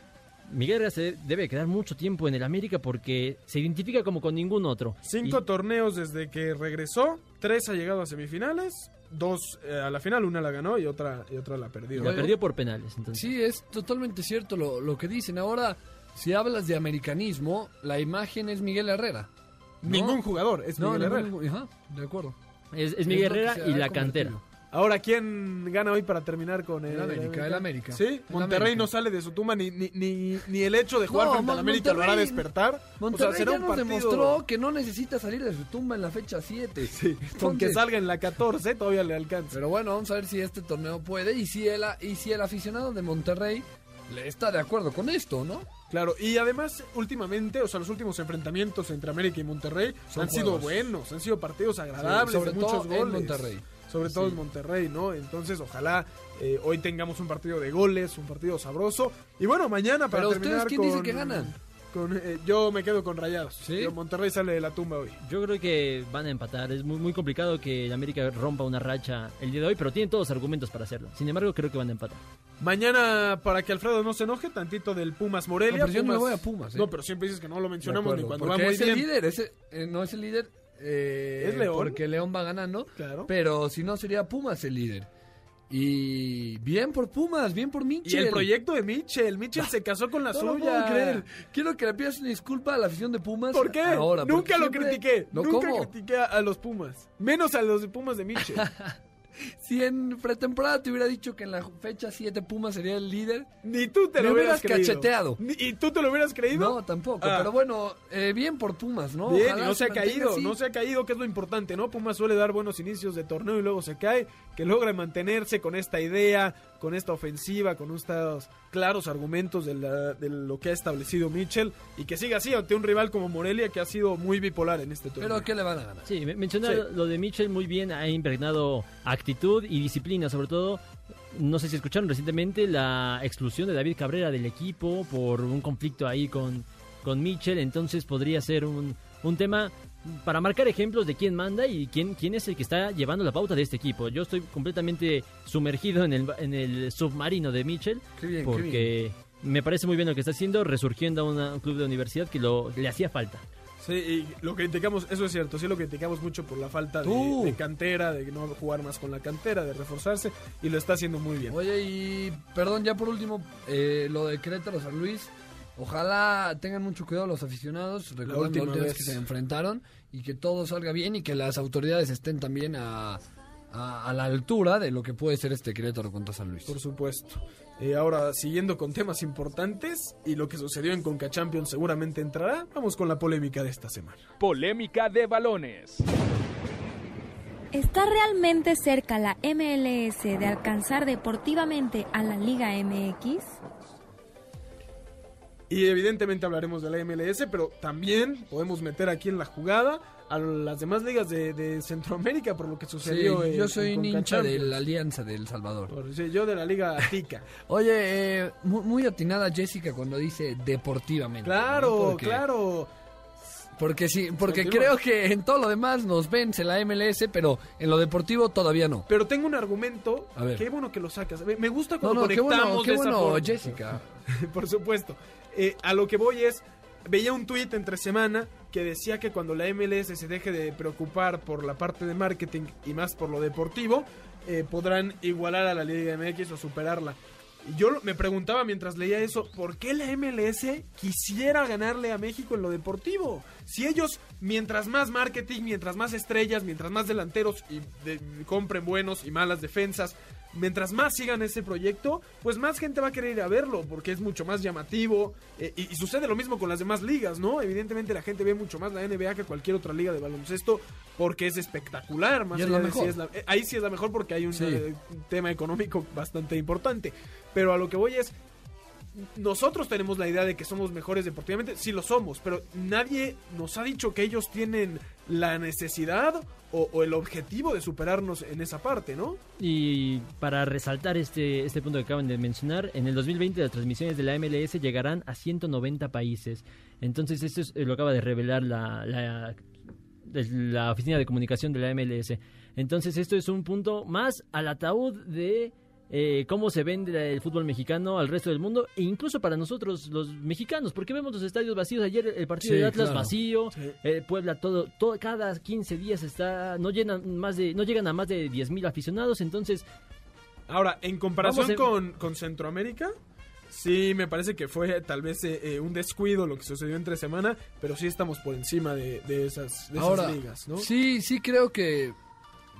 Miguel Herrera se debe quedar mucho tiempo en el América porque se identifica como con ningún otro. Cinco Y- torneos desde que regresó, tres ha llegado a semifinales, dos eh, a la final, una la ganó y otra y otra la perdió. la perdió por penales, entonces. Sí, es totalmente cierto lo, lo que dicen. Ahora, si hablas de americanismo, la imagen es Miguel Herrera. ¿no? Ningún jugador es No, Miguel Herrera. ningún- ajá, de acuerdo. Es, es Miguel Herrera y la convertido. cantera. Ahora, ¿quién gana hoy para terminar con el, El América, el América. Sí, El Monterrey América. no sale de su tumba ni, ni, ni, ni el hecho de jugar No, frente al América lo hará despertar. Monterrey o sea, será ya un nos partido demostró que no necesita salir de su tumba en la fecha 7. Sí, con que salga en la 14 todavía le alcanza. Pero bueno, vamos a ver si este torneo puede y si el, y si el aficionado de Monterrey le está de acuerdo con esto, ¿no? Claro, y además últimamente, o sea, los últimos enfrentamientos entre América y Monterrey Son han sido buenos, han sido partidos agradables, sobre de muchos todo en goles. Monterrey. Sobre todo Sí. en Monterrey, ¿no? Entonces, ojalá eh, hoy tengamos un partido de goles, un partido sabroso. Y bueno, mañana para Pero ustedes, terminar ¿quién con, dice que ganan? con, eh, yo me quedo con Rayados. ¿Sí? Yo- Monterrey sale de la tumba hoy. Yo creo que van a empatar. Es muy, muy complicado que el América rompa una racha el día de hoy, pero tienen todos los argumentos para hacerlo. Sin embargo, creo que van a empatar. Mañana, para que Alfredo no se enoje, tantito del Pumas Morelia. No, pero yo no Pumas- voy a Pumas, ¿eh? No, pero siempre dices que no lo mencionamos ni cuando va muy es bien. el líder, ese, eh, no es el líder. Eh, ¿Es León? Porque León va ganando. Claro. Pero si no, sería Pumas el líder. Y bien por Pumas, bien por Y Mitchell. el proyecto de Mitchell. Mitchell se casó con la No lo suya. puedo creer. Quiero que le pidas una disculpa a la afición de Pumas. ¿Por qué? Ahora, Nunca lo critiqué. No, Nunca ¿cómo? critiqué a, a los Pumas. Menos a los de Pumas de Mitchell. Si en pretemporada te hubiera dicho que en la fecha 7 Pumas sería el líder, Ni tú te lo hubieras cacheteado. ¿Y tú te lo hubieras creído? no, tampoco. Ah. Pero bueno, eh, bien por Pumas, ¿no? Bien, Ojalá no se ha caído, así. no se ha caído, que es lo importante, ¿no? Pumas suele dar buenos inicios de torneo y luego se cae, que logra mantenerse con esta idea, con esta ofensiva, con estos claros argumentos de, la- de lo que ha establecido Mitchell y que siga así ante un rival como Morelia que ha sido muy bipolar en este torneo. Pero ¿qué le van a ganar? Sí, me- mencionar Sí. lo de Mitchell muy bien, ha impregnado actitud y disciplina, sobre todo. No sé si escucharon recientemente la exclusión de David Cabrera del equipo por un conflicto ahí con, con Mitchell, entonces podría ser un, un tema para marcar ejemplos de quién manda y quién, quién es el que está llevando la pauta de este equipo. Yo estoy completamente sumergido en el, en el submarino de Mitchell Qué bien, qué porque me parece muy bien lo que está haciendo, resurgiendo a una- un club de universidad que lo, le hacía falta. Sí, y lo criticamos, eso es cierto, sí lo criticamos mucho por la falta de, Tú. de cantera, de no jugar más con la cantera, de reforzarse y lo está haciendo muy bien. Oye, y perdón, ya por último, eh, lo de Querétaro San Luis. Ojalá tengan mucho cuidado los aficionados, recordando la última última vez vez. que se enfrentaron y que todo salga bien y que las autoridades estén también a, a, a la altura de lo que puede ser este Querétaro contra San Luis. Por supuesto. Eh, ahora, siguiendo con temas importantes y lo que sucedió en Conca Champions seguramente entrará, vamos con la polémica de esta semana. Polémica de balones. ¿Está realmente cerca la MLS de alcanzar deportivamente a la Liga MX? Y evidentemente hablaremos de la MLS, pero también podemos meter aquí en la jugada a las demás ligas de, de Centroamérica por lo que Sí, sucedió. en- yo soy un hincha de la Alianza del Salvador. Por- sí, yo de la Liga Tica. Oye, eh, muy, muy atinada Jessica cuando dice deportivamente. ¿no? claro, Porque- claro. Porque sí, porque creo que en todo lo demás nos vence la MLS, pero en lo deportivo todavía no. Pero tengo un argumento. A ver. Qué bueno que lo sacas. Me gusta No, cuando no, qué conectamos bueno, qué de esa bueno. Jessica. Por supuesto. Eh, a lo que voy es, veía un tuit entre semana que decía que cuando la MLS se deje de preocupar por la parte de marketing y más por lo deportivo, eh, podrán igualar a la Liga MX o superarla. Y yo me preguntaba mientras leía eso, ¿por qué la MLS quisiera ganarle a México en lo deportivo? Si ellos, mientras más marketing, mientras más estrellas, mientras más delanteros y de- compren buenos y malas defensas, mientras más sigan ese proyecto, pues más gente va a querer ir a verlo, porque es mucho más llamativo. eh, y, y sucede lo mismo con las demás ligas, ¿no? Evidentemente la gente ve mucho más la NBA que cualquier otra liga de baloncesto, porque es espectacular. Más es allá la de si mejor. es la- eh, ahí sí es la mejor porque hay un Sí. eh, tema económico bastante importante. Pero a lo que voy es, nosotros tenemos la idea de que somos mejores deportivamente, sí lo somos, pero nadie nos ha dicho que ellos tienen la necesidad o, el objetivo de superarnos en esa parte, ¿no? Y para resaltar este, este punto que acaban de mencionar, en el 2020 las transmisiones de la MLS llegarán a 190 países. Entonces esto es, eh, lo acaba de revelar la, la Oficina de Comunicación de la MLS. Entonces esto es un punto más al ataúd de eh, cómo se vende el fútbol mexicano al resto del mundo e incluso para nosotros los mexicanos, porque vemos los estadios vacíos. Ayer el partido Sí, de Atlas claro. vacío, eh, Puebla todo, todo cada 15 días está no llenan más de no llegan a más de 10.000 aficionados, entonces Ahora, en comparación con, con Centroamérica, sí me parece que fue tal vez eh, eh, un descuido lo que sucedió entre semana, pero sí estamos por encima de, de esas, de esas Ahora, ligas, ¿no? sí, sí creo que,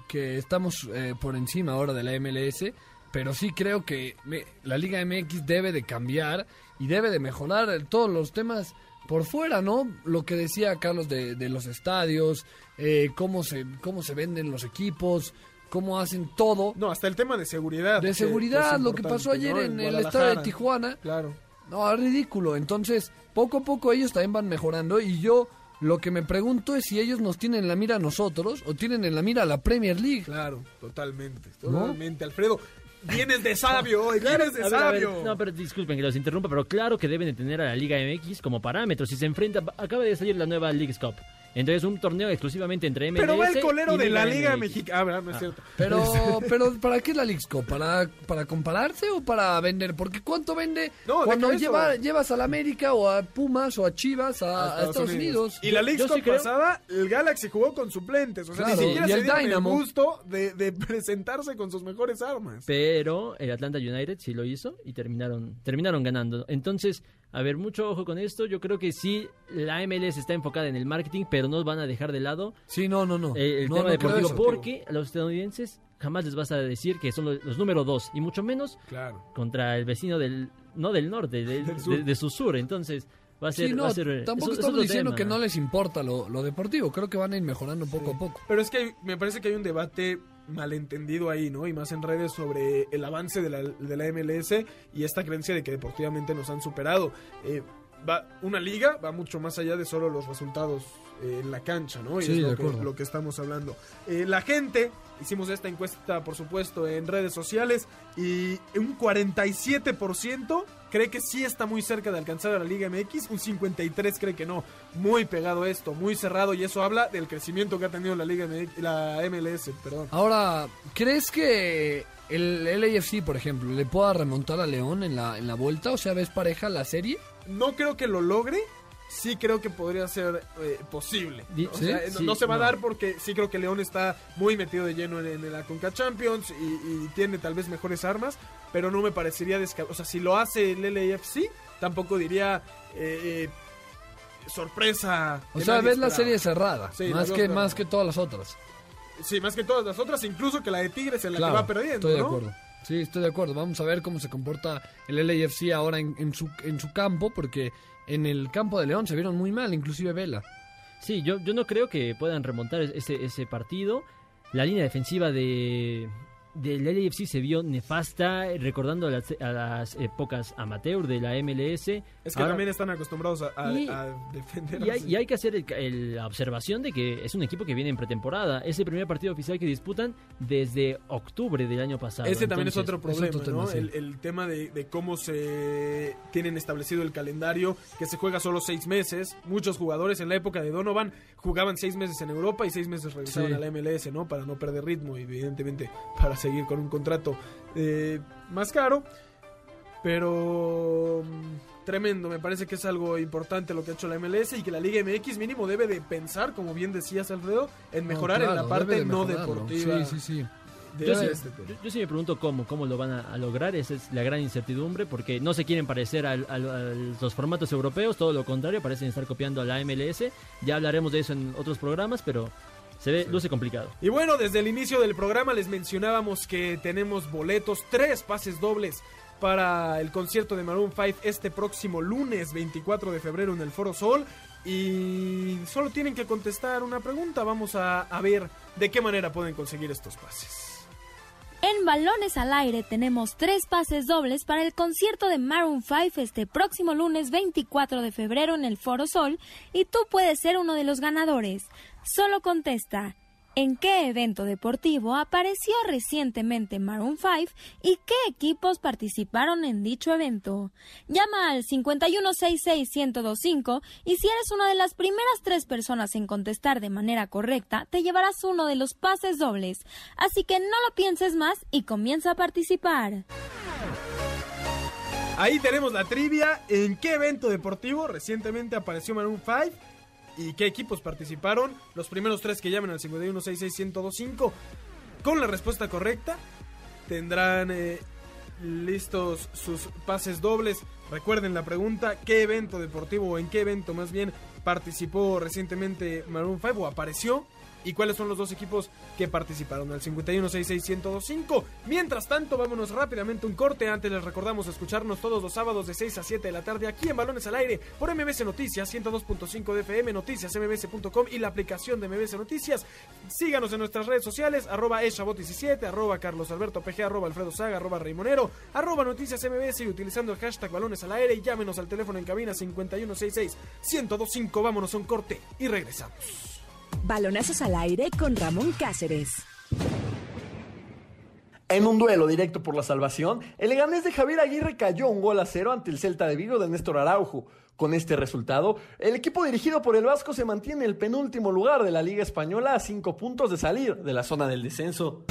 que estamos eh, por encima ahora de la MLS, pero sí creo que me- la Liga MX debe de cambiar y debe de mejorar todos los temas por fuera, ¿no? Lo que decía Carlos de, de los estadios, eh, cómo, se, cómo se venden los equipos, cómo hacen todo. No, hasta el tema de seguridad. De seguridad, que es lo que pasó ayer ¿no? en, el estadio de. Tijuana. Claro. No, es ridículo. Entonces, poco a poco ellos también van mejorando y yo lo que me pregunto es si ellos nos tienen en la mira a nosotros o tienen en la mira a la Premier League. Claro, totalmente, ¿No? totalmente, Alfredo. Vienes de sabio hoy, vienes de ver, sabio. no, pero disculpen que los interrumpa, pero claro que deben de tener a la Liga MX como parámetro. Si se enfrenta, acaba de salir la nueva League's Cup. Entonces un torneo exclusivamente entre MLS Pero va el colero de la Liga. Mexicana. Ah, ¿verdad? no es Ah. cierto. Pero, pero ¿para qué es la Cup? ¿Para, ¿Para compararse o para vender? Porque ¿cuánto vende No, cuando lleva, llevas a la América o a Pumas o a Chivas a, a Estados, Unidos? Y la sí creo- pasada, el Galaxy jugó con suplentes. O sea, Claro, ni siquiera y se el dieron Dynamo. el gusto de, de presentarse con sus mejores armas. Pero el Atlanta United sí lo hizo y terminaron, terminaron ganando. Entonces, a ver, mucho ojo con esto. Yo creo que sí, la MLS está enfocada en el marketing, pero no van a dejar de lado Sí, no, no, no. eh, el No, tema no deportivo, eso. porque a los estadounidenses jamás les vas a decir que son los, los número dos, y mucho menos Claro. contra el vecino del, no del norte, del- Del sur. de, de su sur. Entonces, va a ser... Sí, no, va a ser tampoco es- es estamos diciendo tema. que no les importa lo, lo deportivo. Creo que van a ir mejorando poco a poco. Pero es que hay- me parece que hay un debate malentendido ahí, ¿no? Y más en redes sobre el avance de la, de la MLS y esta creencia de que deportivamente nos han superado. Eh, va, una liga va mucho más allá de solo los resultados eh, en la cancha, ¿no? Y Sí, es de lo que, lo que estamos hablando. Eh, la gente, hicimos esta encuesta, por supuesto, en redes sociales y un 47% cree que sí está muy cerca de alcanzar a la Liga MX, un 53 cree que no. Muy pegado esto, muy cerrado y eso habla del crecimiento que ha tenido la Liga MX, la MLS, perdón. Ahora, ¿crees que el LAFC, por ejemplo, le pueda remontar a León en la, en la vuelta? O sea, ¿ves pareja la serie? No creo que lo logre. Sí creo que podría ser eh, posible. Di- O sea, no- no se va no. a dar porque sí creo que León está muy metido de lleno en, en la Conca Champions y, y tiene tal vez mejores armas, pero no me parecería descabellado. O sea, si lo hace el LAFC, tampoco diría eh, eh, sorpresa. O sea, ves la serie cerrada, Sí, más, que, más que todas las otras. Sí, más que todas las otras, incluso que la de Tigres en la Claro, que va perdiendo. Estoy de ¿no? acuerdo. Sí, estoy de acuerdo. Vamos a ver cómo se comporta el LAFC ahora en, en su, en su campo, porque en el campo de León se vieron muy mal, inclusive Vela. Sí, yo, yo no creo que puedan remontar ese, ese partido. La línea defensiva de del LAFC se vio nefasta, recordando a las, a las épocas amateur de la MLS. Es que Ahora- también están acostumbrados a, a- Y- a defender. Y hay, y hay que hacer el- el- la observación de que es un equipo que viene en pretemporada. Es el primer partido oficial que disputan desde octubre del año pasado. Ese también es otro problema, tema, ¿no? el, el tema de, de cómo se tienen establecido el calendario, que se juega solo seis meses. Muchos jugadores en la época de Donovan jugaban seis meses en Europa y seis meses regresaban Sí. a la MLS, ¿no? Para no perder ritmo y evidentemente para seguir con un contrato eh, más caro. Pero mm, tremendo, me parece que es algo importante lo que ha hecho la MLS y que la Liga MX mínimo debe de pensar, como bien decías Alfredo, en mejorar No, en la parte de no deportiva. Sí, sí, sí. de Yo sí, este yo- yo sí me pregunto cómo, cómo lo van a, a lograr, esa es la gran incertidumbre, porque no se quieren parecer al- al- a los formatos europeos, todo lo contrario, parecen estar copiando a la MLS, ya hablaremos de eso en otros programas, pero se ve, luce complicado. Y bueno, desde el inicio del programa les mencionábamos que tenemos boletos, tres pases dobles para el concierto de Maroon 5 este próximo lunes 24 de febrero en el Foro Sol. Y solo tienen que contestar una pregunta. Vamos a, a ver de qué manera pueden conseguir estos pases. En Balones al Aire tenemos tres pases dobles para el concierto de Maroon 5 este próximo lunes 24 de febrero en el Foro Sol y tú puedes ser uno de los ganadores. Solo contesta, ¿en qué evento deportivo apareció recientemente Maroon 5 y qué equipos participaron en dicho evento? Llama al 5166-1025 y si eres una de las primeras tres personas en contestar de manera correcta, te llevarás uno de los pases dobles. Así que no lo pienses más y comienza a participar. Ahí tenemos la trivia. ¿En qué evento deportivo recientemente apareció Maroon 5? ¿Y qué equipos participaron? Los primeros tres que llamen al 5166-1025 con la respuesta correcta tendrán eh, listos sus pases dobles. Recuerden la pregunta, ¿qué evento deportivo o en qué evento más bien participó recientemente Maroon 5 o apareció? ¿Y cuáles son los dos equipos que participaron? Al 5166-1025. Mientras tanto, vámonos rápidamente un corte. Antes les recordamos escucharnos todos los sábados de 6 a 7 de la tarde aquí en Balones al Aire por MBC Noticias 102.5 de FM, noticias mbc.com y la aplicación de MBC Noticias. Síganos en nuestras redes sociales, arroba eshabot17, arroba Carlos Alberto PG, arroba Alfredo Saga, arroba Raimonero, arroba Noticias MBC y utilizando el hashtag Balones al Aire. Y llámenos al teléfono en cabina 5166-1025. Vámonos a un corte y regresamos. Balonazos al aire con Ramón Cáceres. En un duelo directo por la salvación, el Leganés de Javier Aguirre cayó un gol a cero ante el Celta de Vigo de Néstor Araujo. Con este resultado, el equipo dirigido por el Vasco se mantiene en el penúltimo lugar de la Liga Española a cinco puntos de salir de la zona del descenso.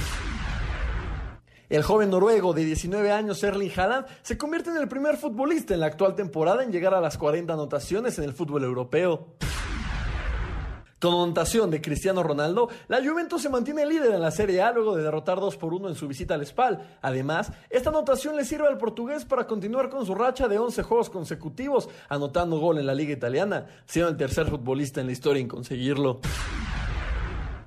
El joven noruego de 19 años, Erling Haaland, se convierte en el primer futbolista en la actual temporada en llegar a las 40 anotaciones en el fútbol europeo. Con anotación de Cristiano Ronaldo, la Juventus se mantiene líder en la Serie A luego de derrotar 2 por 1 en su visita al Spal. Además, esta anotación le sirve al portugués para continuar con su racha de 11 juegos consecutivos, anotando gol en la Liga Italiana, siendo el tercer futbolista en la historia en conseguirlo.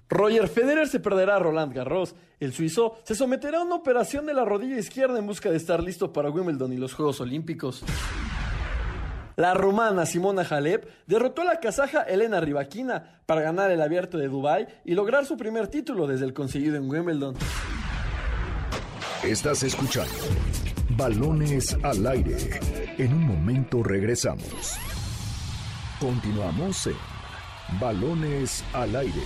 Roger Federer se perderá a Roland Garros. El suizo se someterá a una operación de la rodilla izquierda en busca de estar listo para Wimbledon y los Juegos Olímpicos. La rumana Simona Halep derrotó a la kazaja Elena Rybakina para ganar el abierto de Dubái y lograr su primer título desde el conseguido en Wimbledon. Estás escuchando Balones al aire. En un momento regresamos. Continuamos en Balones al aire.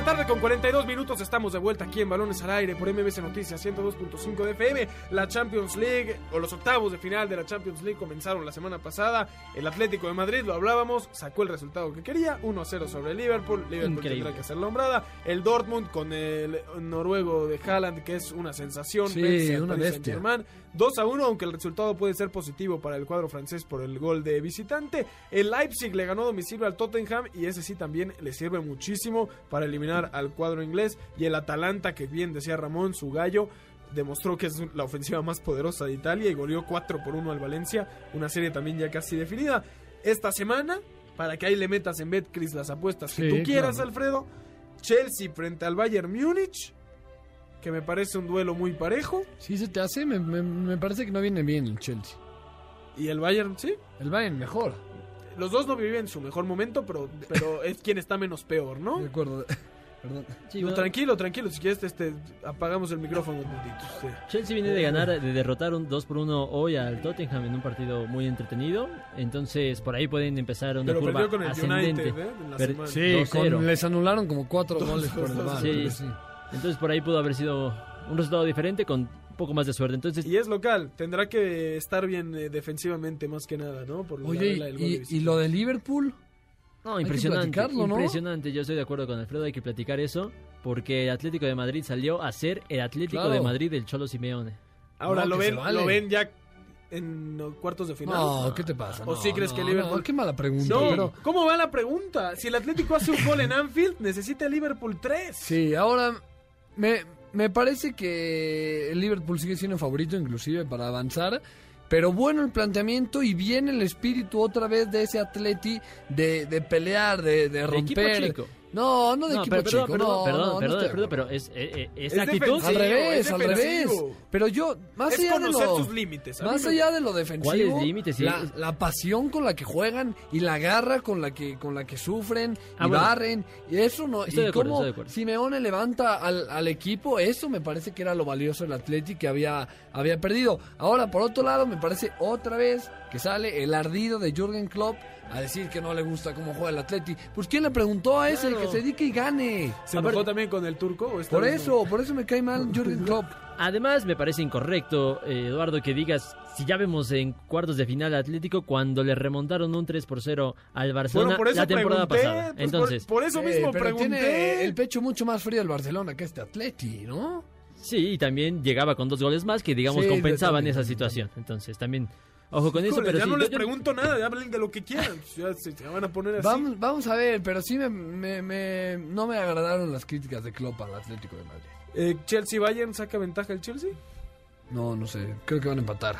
La tarde con 42 minutos estamos de vuelta aquí en Balones al Aire por MBC Noticias 102.5 de FM. La Champions League o los octavos de final de la Champions League comenzaron la semana pasada. El Atlético de Madrid, lo hablábamos, sacó el resultado que quería, 1 0 sobre Liverpool. Liverpool Increíble. tendrá que ser nombrada. El Dortmund con el noruego de Haaland, que es una sensación. Sí, al una bestia. Saint-Germain. 2 a 1, aunque el resultado puede ser positivo para el cuadro francés por el gol de visitante. El Leipzig le ganó domicilio al Tottenham y ese sí también le sirve muchísimo para eliminar al cuadro inglés. Y el Atalanta, que bien decía Ramón, su gallo, demostró que es la ofensiva más poderosa de Italia y goleó 4 por 1 al Valencia. Una serie también ya casi definida. Esta semana, para que ahí le metas en Betcris las apuestas que tú quieras, claro. Alfredo. Chelsea frente al Bayern Múnich. Que me parece un duelo muy parejo. Sí, se te hace, me, me- me parece que no viene bien el Chelsea. Y el Bayern, sí. El Bayern mejor. Los dos no viven su mejor momento, pero, pero es quien está menos peor, ¿no? De acuerdo. Perdón. Sí, No, bueno, tranquilo, tranquilo. Si quieres, este, apagamos el micrófono un momentito. sí. Chelsea viene de ganar, de derrotar un 2 por 1 hoy al Tottenham en un partido muy entretenido. Entonces, por ahí pueden empezar una Pero curva perdió con el ascendente. United, ¿eh? En la. Sí, 2-0. con- les anularon como cuatro goles por el VAR, sí. Entonces, por ahí pudo haber sido un resultado diferente con un poco más de suerte. Entonces, Y es local. Tendrá que estar bien eh, defensivamente más que nada, ¿no? Por la Oye, regla del gol de y, y lo de Liverpool, No, Hay que impresionante. platicarlo, ¿no? Impresionante, yo estoy de acuerdo con Alfredo, hay que platicar eso, porque el Atlético de Madrid salió a ser el Atlético Claro. de Madrid del Cholo Simeone. Ahora No, lo ven, vale. lo ven ya en cuartos de final. No, ¿qué te pasa? ¿O No, sí crees no, que Liverpool? no, qué mala pregunta, No, pero- ¿cómo va la pregunta? Si el Atlético hace un gol en Anfield, necesita el Liverpool 3. Sí, ahora me, me parece que el Liverpool sigue siendo favorito inclusive para avanzar. Pero bueno el planteamiento y viene el espíritu otra vez de ese Atleti de, de pelear, de, de romper. No, no de No, equipo pero- perdón, chico. perdón, no, perdón, no, no perdón, acuerdo. pero es, eh, eh, Es actitud... Al revés, es al revés. Pero yo, más Es allá de lo, tus límites. Más allá de lo defensivo, ¿Cuáles límites? Sí. la, la pasión con la que juegan y la garra con la que con la que sufren Ah, y bueno. barren y eso no Estoy y de acuerdo, cómo estoy de acuerdo. Simeone levanta al, al equipo, eso me parece que era lo valioso del Atleti que había había perdido. Ahora por otro lado me parece otra vez que sale el ardido de Jürgen Klopp a decir que no le gusta cómo juega el Atleti. Pues quién le preguntó a ese Claro. que se dedique y gane. ¿Se enojó también con el turco? o Por no? eso, por eso me cae mal Jürgen Klopp. Además, me parece incorrecto, eh, Eduardo, que digas, si ya vemos en cuartos de final Atlético, cuando le remontaron un 3 por 0 al Barcelona Bueno, por eso la temporada pregunté, pasada. pues, Entonces, por, por eso Eh, mismo pero pregunté. tiene el pecho mucho más frío el Barcelona que este Atleti, ¿no? sí, y también llegaba con dos goles más que, digamos, Sí, compensaban también, esa también. situación. Entonces, también, ojo con eso, Híjole, pero ya sí, no yo- les yo- pregunto nada, ya hablen de lo que quieran. Ya se, se van a poner así. Vamos, vamos a ver, pero sí me, me- me- no me agradaron las críticas de Klopp al Atlético de Madrid. Eh, Chelsea-Bayern saca ventaja el Chelsea. No, no sé, creo que van a empatar.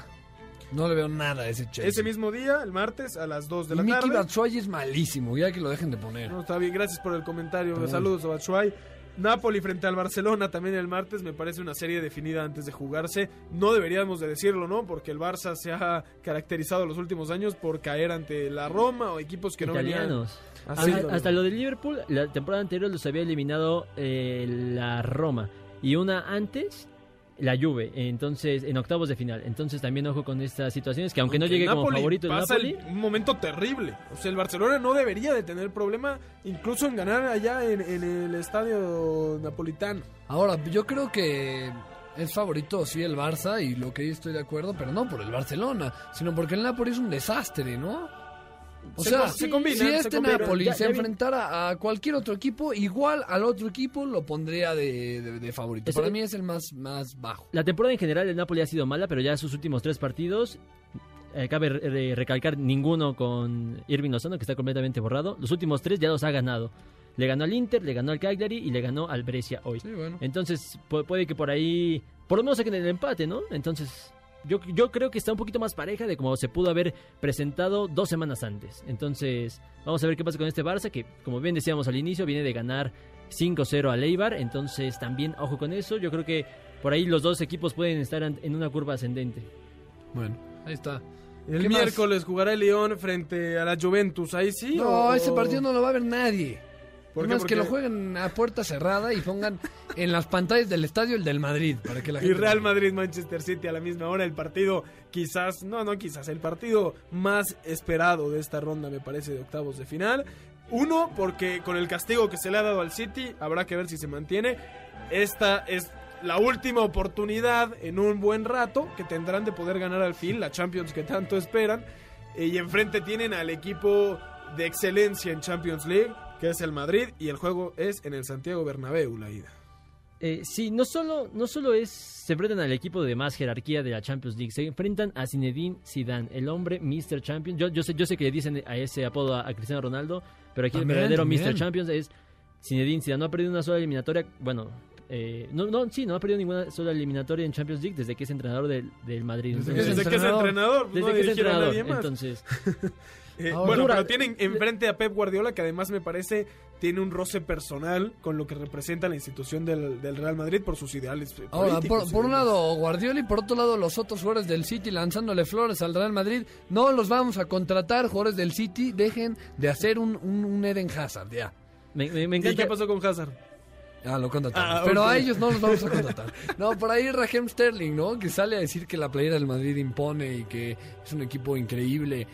No le veo nada a ese Chelsea. Ese mismo día, el martes, a las 2 de Y la Miki tarde. Batshuayi es malísimo, ya que lo dejen de poner. No, está bien, gracias por el comentario. Saludos a Batshuayi. Napoli frente al Barcelona también el martes me parece una serie definida antes de jugarse. No deberíamos de decirlo, ¿no? Porque el Barça se ha caracterizado los últimos años por caer ante la Roma o equipos que no venían. Hasta, hasta lo de Liverpool, la temporada anterior los había eliminado eh, la Roma y una antes la Juve, entonces en octavos de final. Entonces también ojo con estas situaciones que aunque no llegue el como Napoli favorito el pasa Napoli, el- un momento terrible. O sea, el Barcelona no debería de tener problema incluso en ganar allá en, en el estadio napolitano. Ahora, yo creo que es favorito, sí, el Barça, y lo que yo estoy de acuerdo, pero no por el Barcelona, sino porque el Napoli es un desastre, ¿no? O Se sea, se si se este combinan. Napoli Ya- se vi- enfrentara a cualquier otro equipo, igual al otro equipo lo pondría de, de- de favorito. Para mí es el más, más bajo. la temporada en general el Napoli ha sido mala, pero ya sus últimos tres partidos eh, cabe re- recalcar ninguno con Irving Lozano que está completamente borrado. Los últimos tres ya los ha ganado. Le ganó al Inter, le ganó al Cagliari y le ganó al Brescia hoy. Sí, bueno. Entonces, pu- puede que por ahí, por lo menos saquen el empate, ¿no? Entonces, yo, yo creo que está un poquito más pareja de como se pudo haber presentado dos semanas antes. Entonces, vamos a ver qué pasa con este Barça, que como bien decíamos al inicio, viene de ganar 5-0 al Eibar. Entonces, también, ojo con eso. Yo creo que por ahí los dos equipos pueden estar en una curva ascendente. Bueno, ahí está. El miércoles jugará el León frente a la Juventus. Ahí sí. No, o- ese partido no lo va a ver nadie. ¿Por qué? que lo jueguen a puerta cerrada y pongan en las pantallas del estadio el del Madrid, para que la Y gente... Real Madrid, Manchester City a la misma hora. El partido, quizás, no, no quizás, el partido más esperado de esta ronda, me parece, de octavos de final. Uno, porque con el castigo que se le ha dado al City, habrá que ver si se mantiene. Esta es la última oportunidad en un buen rato que tendrán de poder ganar al fin la Champions que tanto esperan. Eh, Y enfrente tienen al equipo de excelencia en Champions League, que es el Madrid, y el juego es en el Santiago Bernabéu, la ida. Eh, sí, no solo, no solo es se enfrentan al equipo de más jerarquía de la Champions League, se enfrentan a Zinedine Zidane, el hombre Mr. Champions. Yo, yo sé, yo sé que le dicen a ese apodo a, a Cristiano Ronaldo, pero aquí También, el verdadero también. Mr. Champions es Zinedine Zidane. No ha perdido una sola eliminatoria, bueno, eh, no, no, sí, no ha perdido ninguna sola eliminatoria en Champions League desde que es entrenador del, del Madrid. Desde que Entonces- Desde que es entrenador, desde no que es entrenador. nadie más. Entonces, Eh, bueno, pero tienen enfrente a Pep Guardiola, que además me parece tiene un roce personal con lo que representa la institución del, del Real Madrid por sus ideales. Ahora, políticos por, y por un lado Guardiola y por otro lado los otros jugadores del City lanzándole flores al Real Madrid. No los vamos a contratar, jugadores del City. Dejen de hacer un, un, un Eden Hazard, ya. me, me- me ¿Y encanta. qué pasó con Hazard? Ah, lo contratamos. Ah, Pero a ellos no los vamos a contratar. No, por ahí Raheem Sterling, ¿no? Que sale a decir que la playera del Madrid impone y que es un equipo increíble.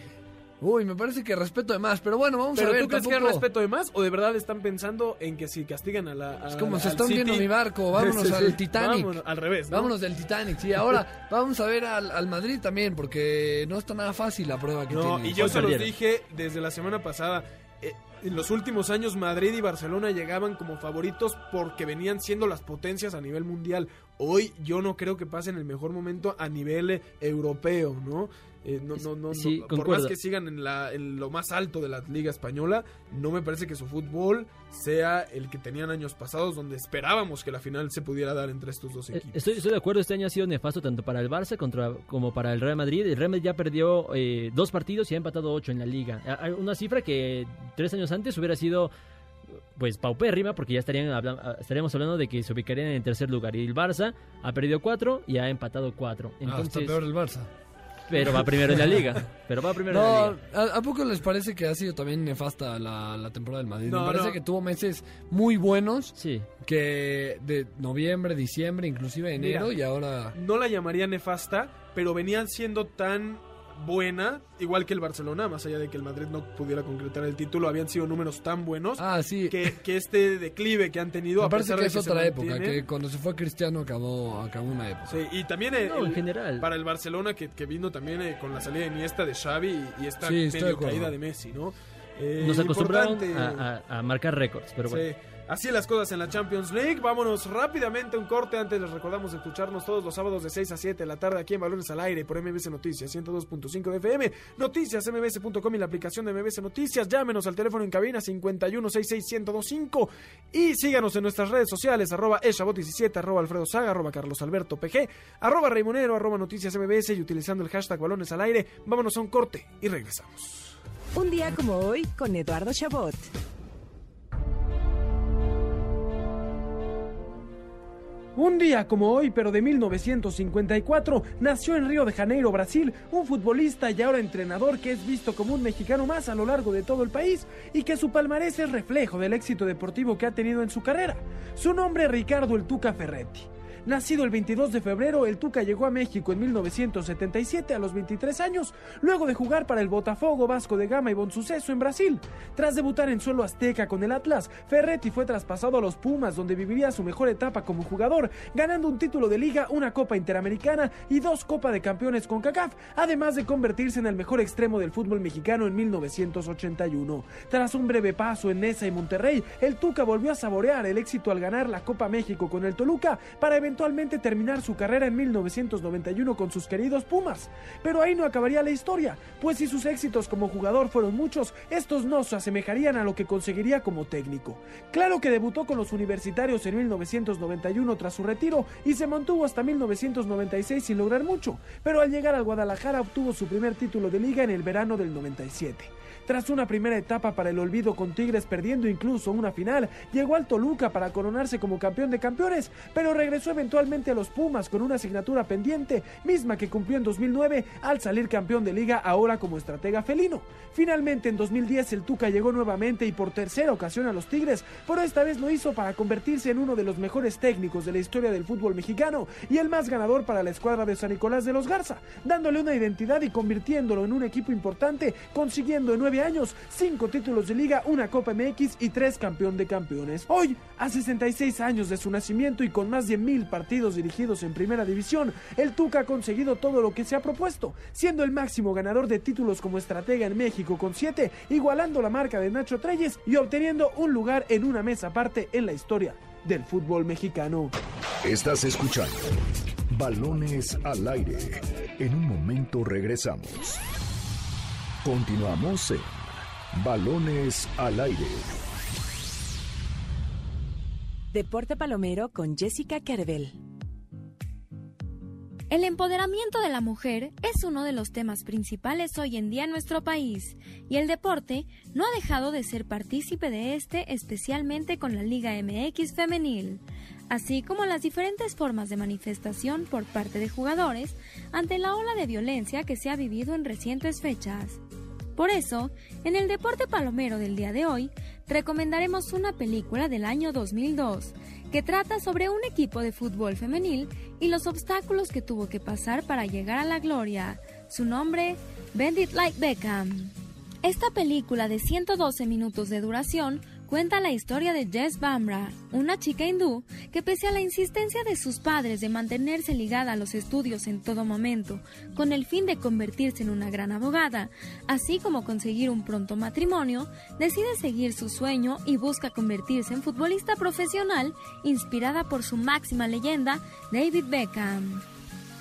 Uy, me parece que respeto de más. Pero bueno, vamos ¿Pero a ver. tú crees que hay respeto de más o de verdad están pensando en que si castigan a la. a- Es como se al está hundiendo City- mi barco, vámonos Sí, sí, al. Titanic. Vámonos, al revés. ¿no? Vámonos del Titanic, sí. Ahora vamos a ver al, al Madrid también, porque no está nada fácil la prueba que No, tiene. y yo se los dije desde la semana pasada. eh, en los últimos años Madrid y Barcelona llegaban como favoritos porque venían siendo las potencias a nivel mundial. Hoy yo no creo que pasen el mejor momento a nivel eh, europeo, ¿no? Eh, no, no, no, Sí, no, por más que sigan en, la, en lo más alto de la liga española, no me parece que su fútbol sea el que tenían años pasados, donde esperábamos que la final se pudiera dar entre estos dos Eh, equipos. Estoy, estoy de acuerdo, este año ha sido nefasto tanto para el Barça contra, como para el Real Madrid. El Real Madrid ya perdió eh, dos partidos y ha empatado ocho en la liga. Una cifra que tres años antes hubiera sido pues paupérrima porque ya estarían habla- ah, estaríamos hablando de que se ubicarían en tercer lugar. Y el Barça ha perdido cuatro y ha empatado cuatro. Ah, está Entonces, peor el Barça. Pero va primero en la liga. Pero va primero en la liga. ¿a, a poco les parece que ha sido también nefasta la, la temporada del Madrid? No, Me parece no. que tuvo meses muy buenos. Sí. Que de noviembre, diciembre, inclusive enero Mira, y ahora... No la llamaría nefasta, pero venían siendo tan buena, igual que el Barcelona, más allá de que el Madrid no pudiera concretar el título, habían sido números tan buenos Ah, sí. que, que este declive que han tenido, Me a parece pesar que de es que se otra época, mantiene- que cuando se fue Cristiano acabó, acabó una época. Sí, y también el- No, en general. para el Barcelona que, que vino también eh, con la salida de Iniesta de Xavi y, y esta Sí, estoy de medio caída de Messi, ¿no? Eh, Nos acostumbraron a, a- a marcar récords, pero bueno. Sí. Así las cosas en la Champions League. Vámonos rápidamente a un corte. Antes les recordamos escucharnos todos los sábados de 6 a 7 de la tarde aquí en Balones al Aire por MBS Noticias 102.5 de FM. Noticias mbs.com y la aplicación de MBS Noticias. Llámenos al teléfono en cabina 51661025 y síganos en nuestras redes sociales arroba eshabot17, arroba alfredo saga, arroba carlos alberto pg, arroba raimonero, arroba noticias mbs y utilizando el hashtag Balones al Aire. Vámonos a un corte y regresamos. Un día como hoy con Eduardo Chabot. Un día como hoy, pero de 1954, nació en Río de Janeiro, Brasil, un futbolista y ahora entrenador que es visto como un mexicano más a lo largo de todo el país y que su palmarés es reflejo del éxito deportivo que ha tenido en su carrera. Su nombre es Ricardo El Tuca Ferretti. Nacido el 22 de febrero, el Tuca llegó a México en 1977 a los 23 años, luego de jugar para el Botafogo, Vasco de Gama y Bonsuceso en Brasil. Tras debutar en suelo azteca con el Atlas, Ferretti fue traspasado a los Pumas, donde viviría su mejor etapa como jugador, ganando un título de liga, una Copa Interamericana y dos Copa de Campeones con CACAF, además de convertirse en el mejor extremo del fútbol mexicano en 1981. Tras un breve paso en Nesa y Monterrey, el Tuca volvió a saborear el éxito al ganar la Copa México con el Toluca para eventualmente terminar su carrera en 1991 con sus queridos Pumas. Pero ahí no acabaría la historia, pues si sus éxitos como jugador fueron muchos, estos no se asemejarían a lo que conseguiría como técnico. Claro que debutó con los universitarios en 1991 tras su retiro y se mantuvo hasta 1996 sin lograr mucho, pero al llegar al Guadalajara obtuvo su primer título de liga en el verano del 97. Tras una primera etapa para el olvido con Tigres perdiendo incluso una final, llegó al Toluca para coronarse como campeón de campeones, pero regresó eventualmente a los Pumas con una asignatura pendiente, misma que cumplió en 2009 al salir campeón de liga ahora como estratega felino. Finalmente en 2010 el Tuca llegó nuevamente y por tercera ocasión a los Tigres, pero esta vez lo hizo para convertirse en uno de los mejores técnicos de la historia del fútbol mexicano y el más ganador para la escuadra de San Nicolás de los Garza, dándole una identidad y convirtiéndolo en un equipo importante, consiguiendo en nueve años cinco títulos de liga, una Copa MX y tres campeón de campeones. Hoy, a 66 años de su nacimiento y con más de mil partidos dirigidos en primera división, el Tuca ha conseguido todo lo que se ha propuesto, siendo el máximo ganador de títulos como estratega en México con siete, igualando la marca de Nacho Treyes y obteniendo un lugar en una mesa aparte en la historia del fútbol mexicano. Estás escuchando Balones al aire. En un momento regresamos. Continuamos en Balones al aire. Deporte Palomero con Jessica Kerbel. El empoderamiento de la mujer es uno de los temas principales hoy en día en nuestro país y el deporte no ha dejado de ser partícipe de este, especialmente con la Liga MX femenil, así como las diferentes formas de manifestación por parte de jugadores ante la ola de violencia que se ha vivido en recientes fechas. Por eso, en el deporte palomero del día de hoy, recomendaremos una película del año 2002 que trata sobre un equipo de fútbol femenil y los obstáculos que tuvo que pasar para llegar a la gloria. Su nombre, Bend It Like Beckham. Esta película de 112 minutos de duración cuenta la historia de Jess Bamra, una chica hindú que pese a la insistencia de sus padres de mantenerse ligada a los estudios en todo momento, con el fin de convertirse en una gran abogada, así como conseguir un pronto matrimonio, decide seguir su sueño y busca convertirse en futbolista profesional inspirada por su máxima leyenda, David Beckham.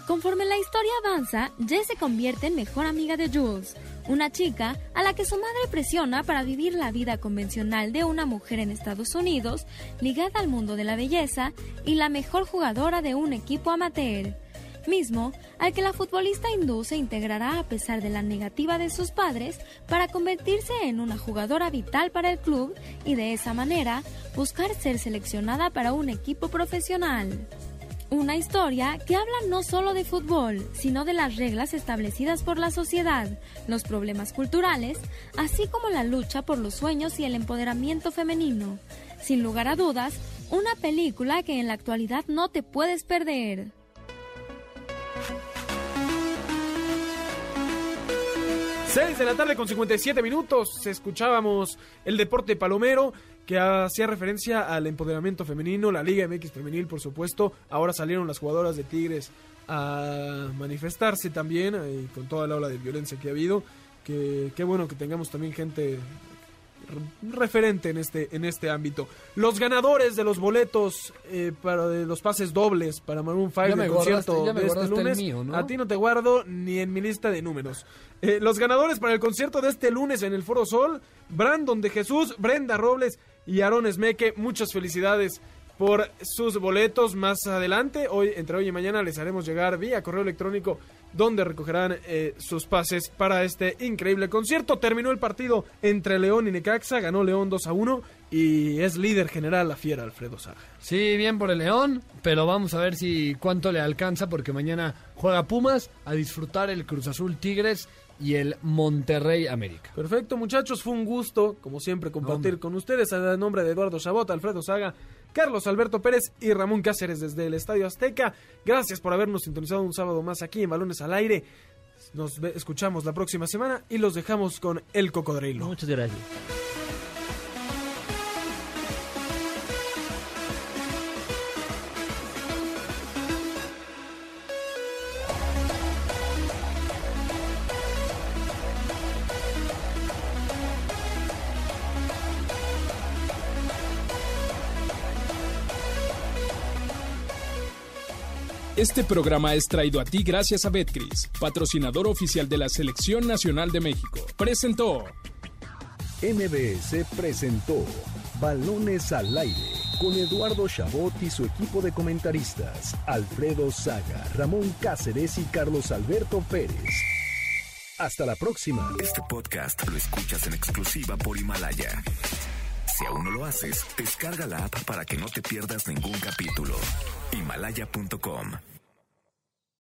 Conforme la historia avanza, Jess se convierte en mejor amiga de Jules, una chica a la que su madre presiona para vivir la vida convencional de una mujer en Estados Unidos, ligada al mundo de la belleza y la mejor jugadora de un equipo amateur, mismo al que la futbolista hindú se integrará a pesar de la negativa de sus padres para convertirse en una jugadora vital para el club y de esa manera buscar ser seleccionada para un equipo profesional. Una historia que habla no solo de fútbol, sino de las reglas establecidas por la sociedad, los problemas culturales, así como la lucha por los sueños y el empoderamiento femenino. Sin lugar a dudas, una película que en la actualidad no te puedes perder. 6 de la tarde con 57 minutos escuchábamos el deporte palomero que hacía referencia al empoderamiento femenino, la Liga MX femenil por supuesto, ahora salieron las jugadoras de Tigres a manifestarse también eh, con toda la ola de violencia que ha habido, que qué bueno que tengamos también gente referente en este en este ámbito. Los ganadores de los boletos eh, para de los pases dobles para Maroon 5 Ya me el concierto de este lunes. mío, ¿no? A ti no te guardo ni en mi lista de números. Eh, los ganadores para el concierto de este lunes en el Foro Sol, Brandon de Jesús, Brenda Robles y Aaron Esmeque. Muchas felicidades por sus boletos más adelante. Hoy, entre hoy y mañana, les haremos llegar vía correo electrónico donde recogerán eh, sus pases para este increíble concierto. Terminó el partido entre León y Necaxa, ganó León 2 a 1 y es líder general la fiera Alfredo Saga. Sí, bien por el León, pero vamos a ver si cuánto le alcanza porque mañana juega Pumas a disfrutar el Cruz Azul Tigres y el Monterrey América. Perfecto, muchachos, fue un gusto, como siempre, compartir con ustedes a nombre de Eduardo Chabot, Alfredo Saga, Carlos Alberto Pérez y Ramón Cáceres desde el Estadio Azteca. Gracias por habernos sintonizado un sábado más aquí en Balones al Aire. Nos escuchamos la próxima semana y los dejamos con El Cocodrilo. Muchas gracias. Este programa es traído a ti gracias a Betcris, patrocinador oficial de la Selección Nacional de México. Presentó MBS presentó Balones al aire con Eduardo Chabot y su equipo de comentaristas, Alfredo Saga, Ramón Cáceres y Carlos Alberto Pérez. Hasta la próxima. Este podcast lo escuchas en exclusiva por Himalaya. Si aún no lo haces, descarga la app para que no te pierdas ningún capítulo. Himalaya.com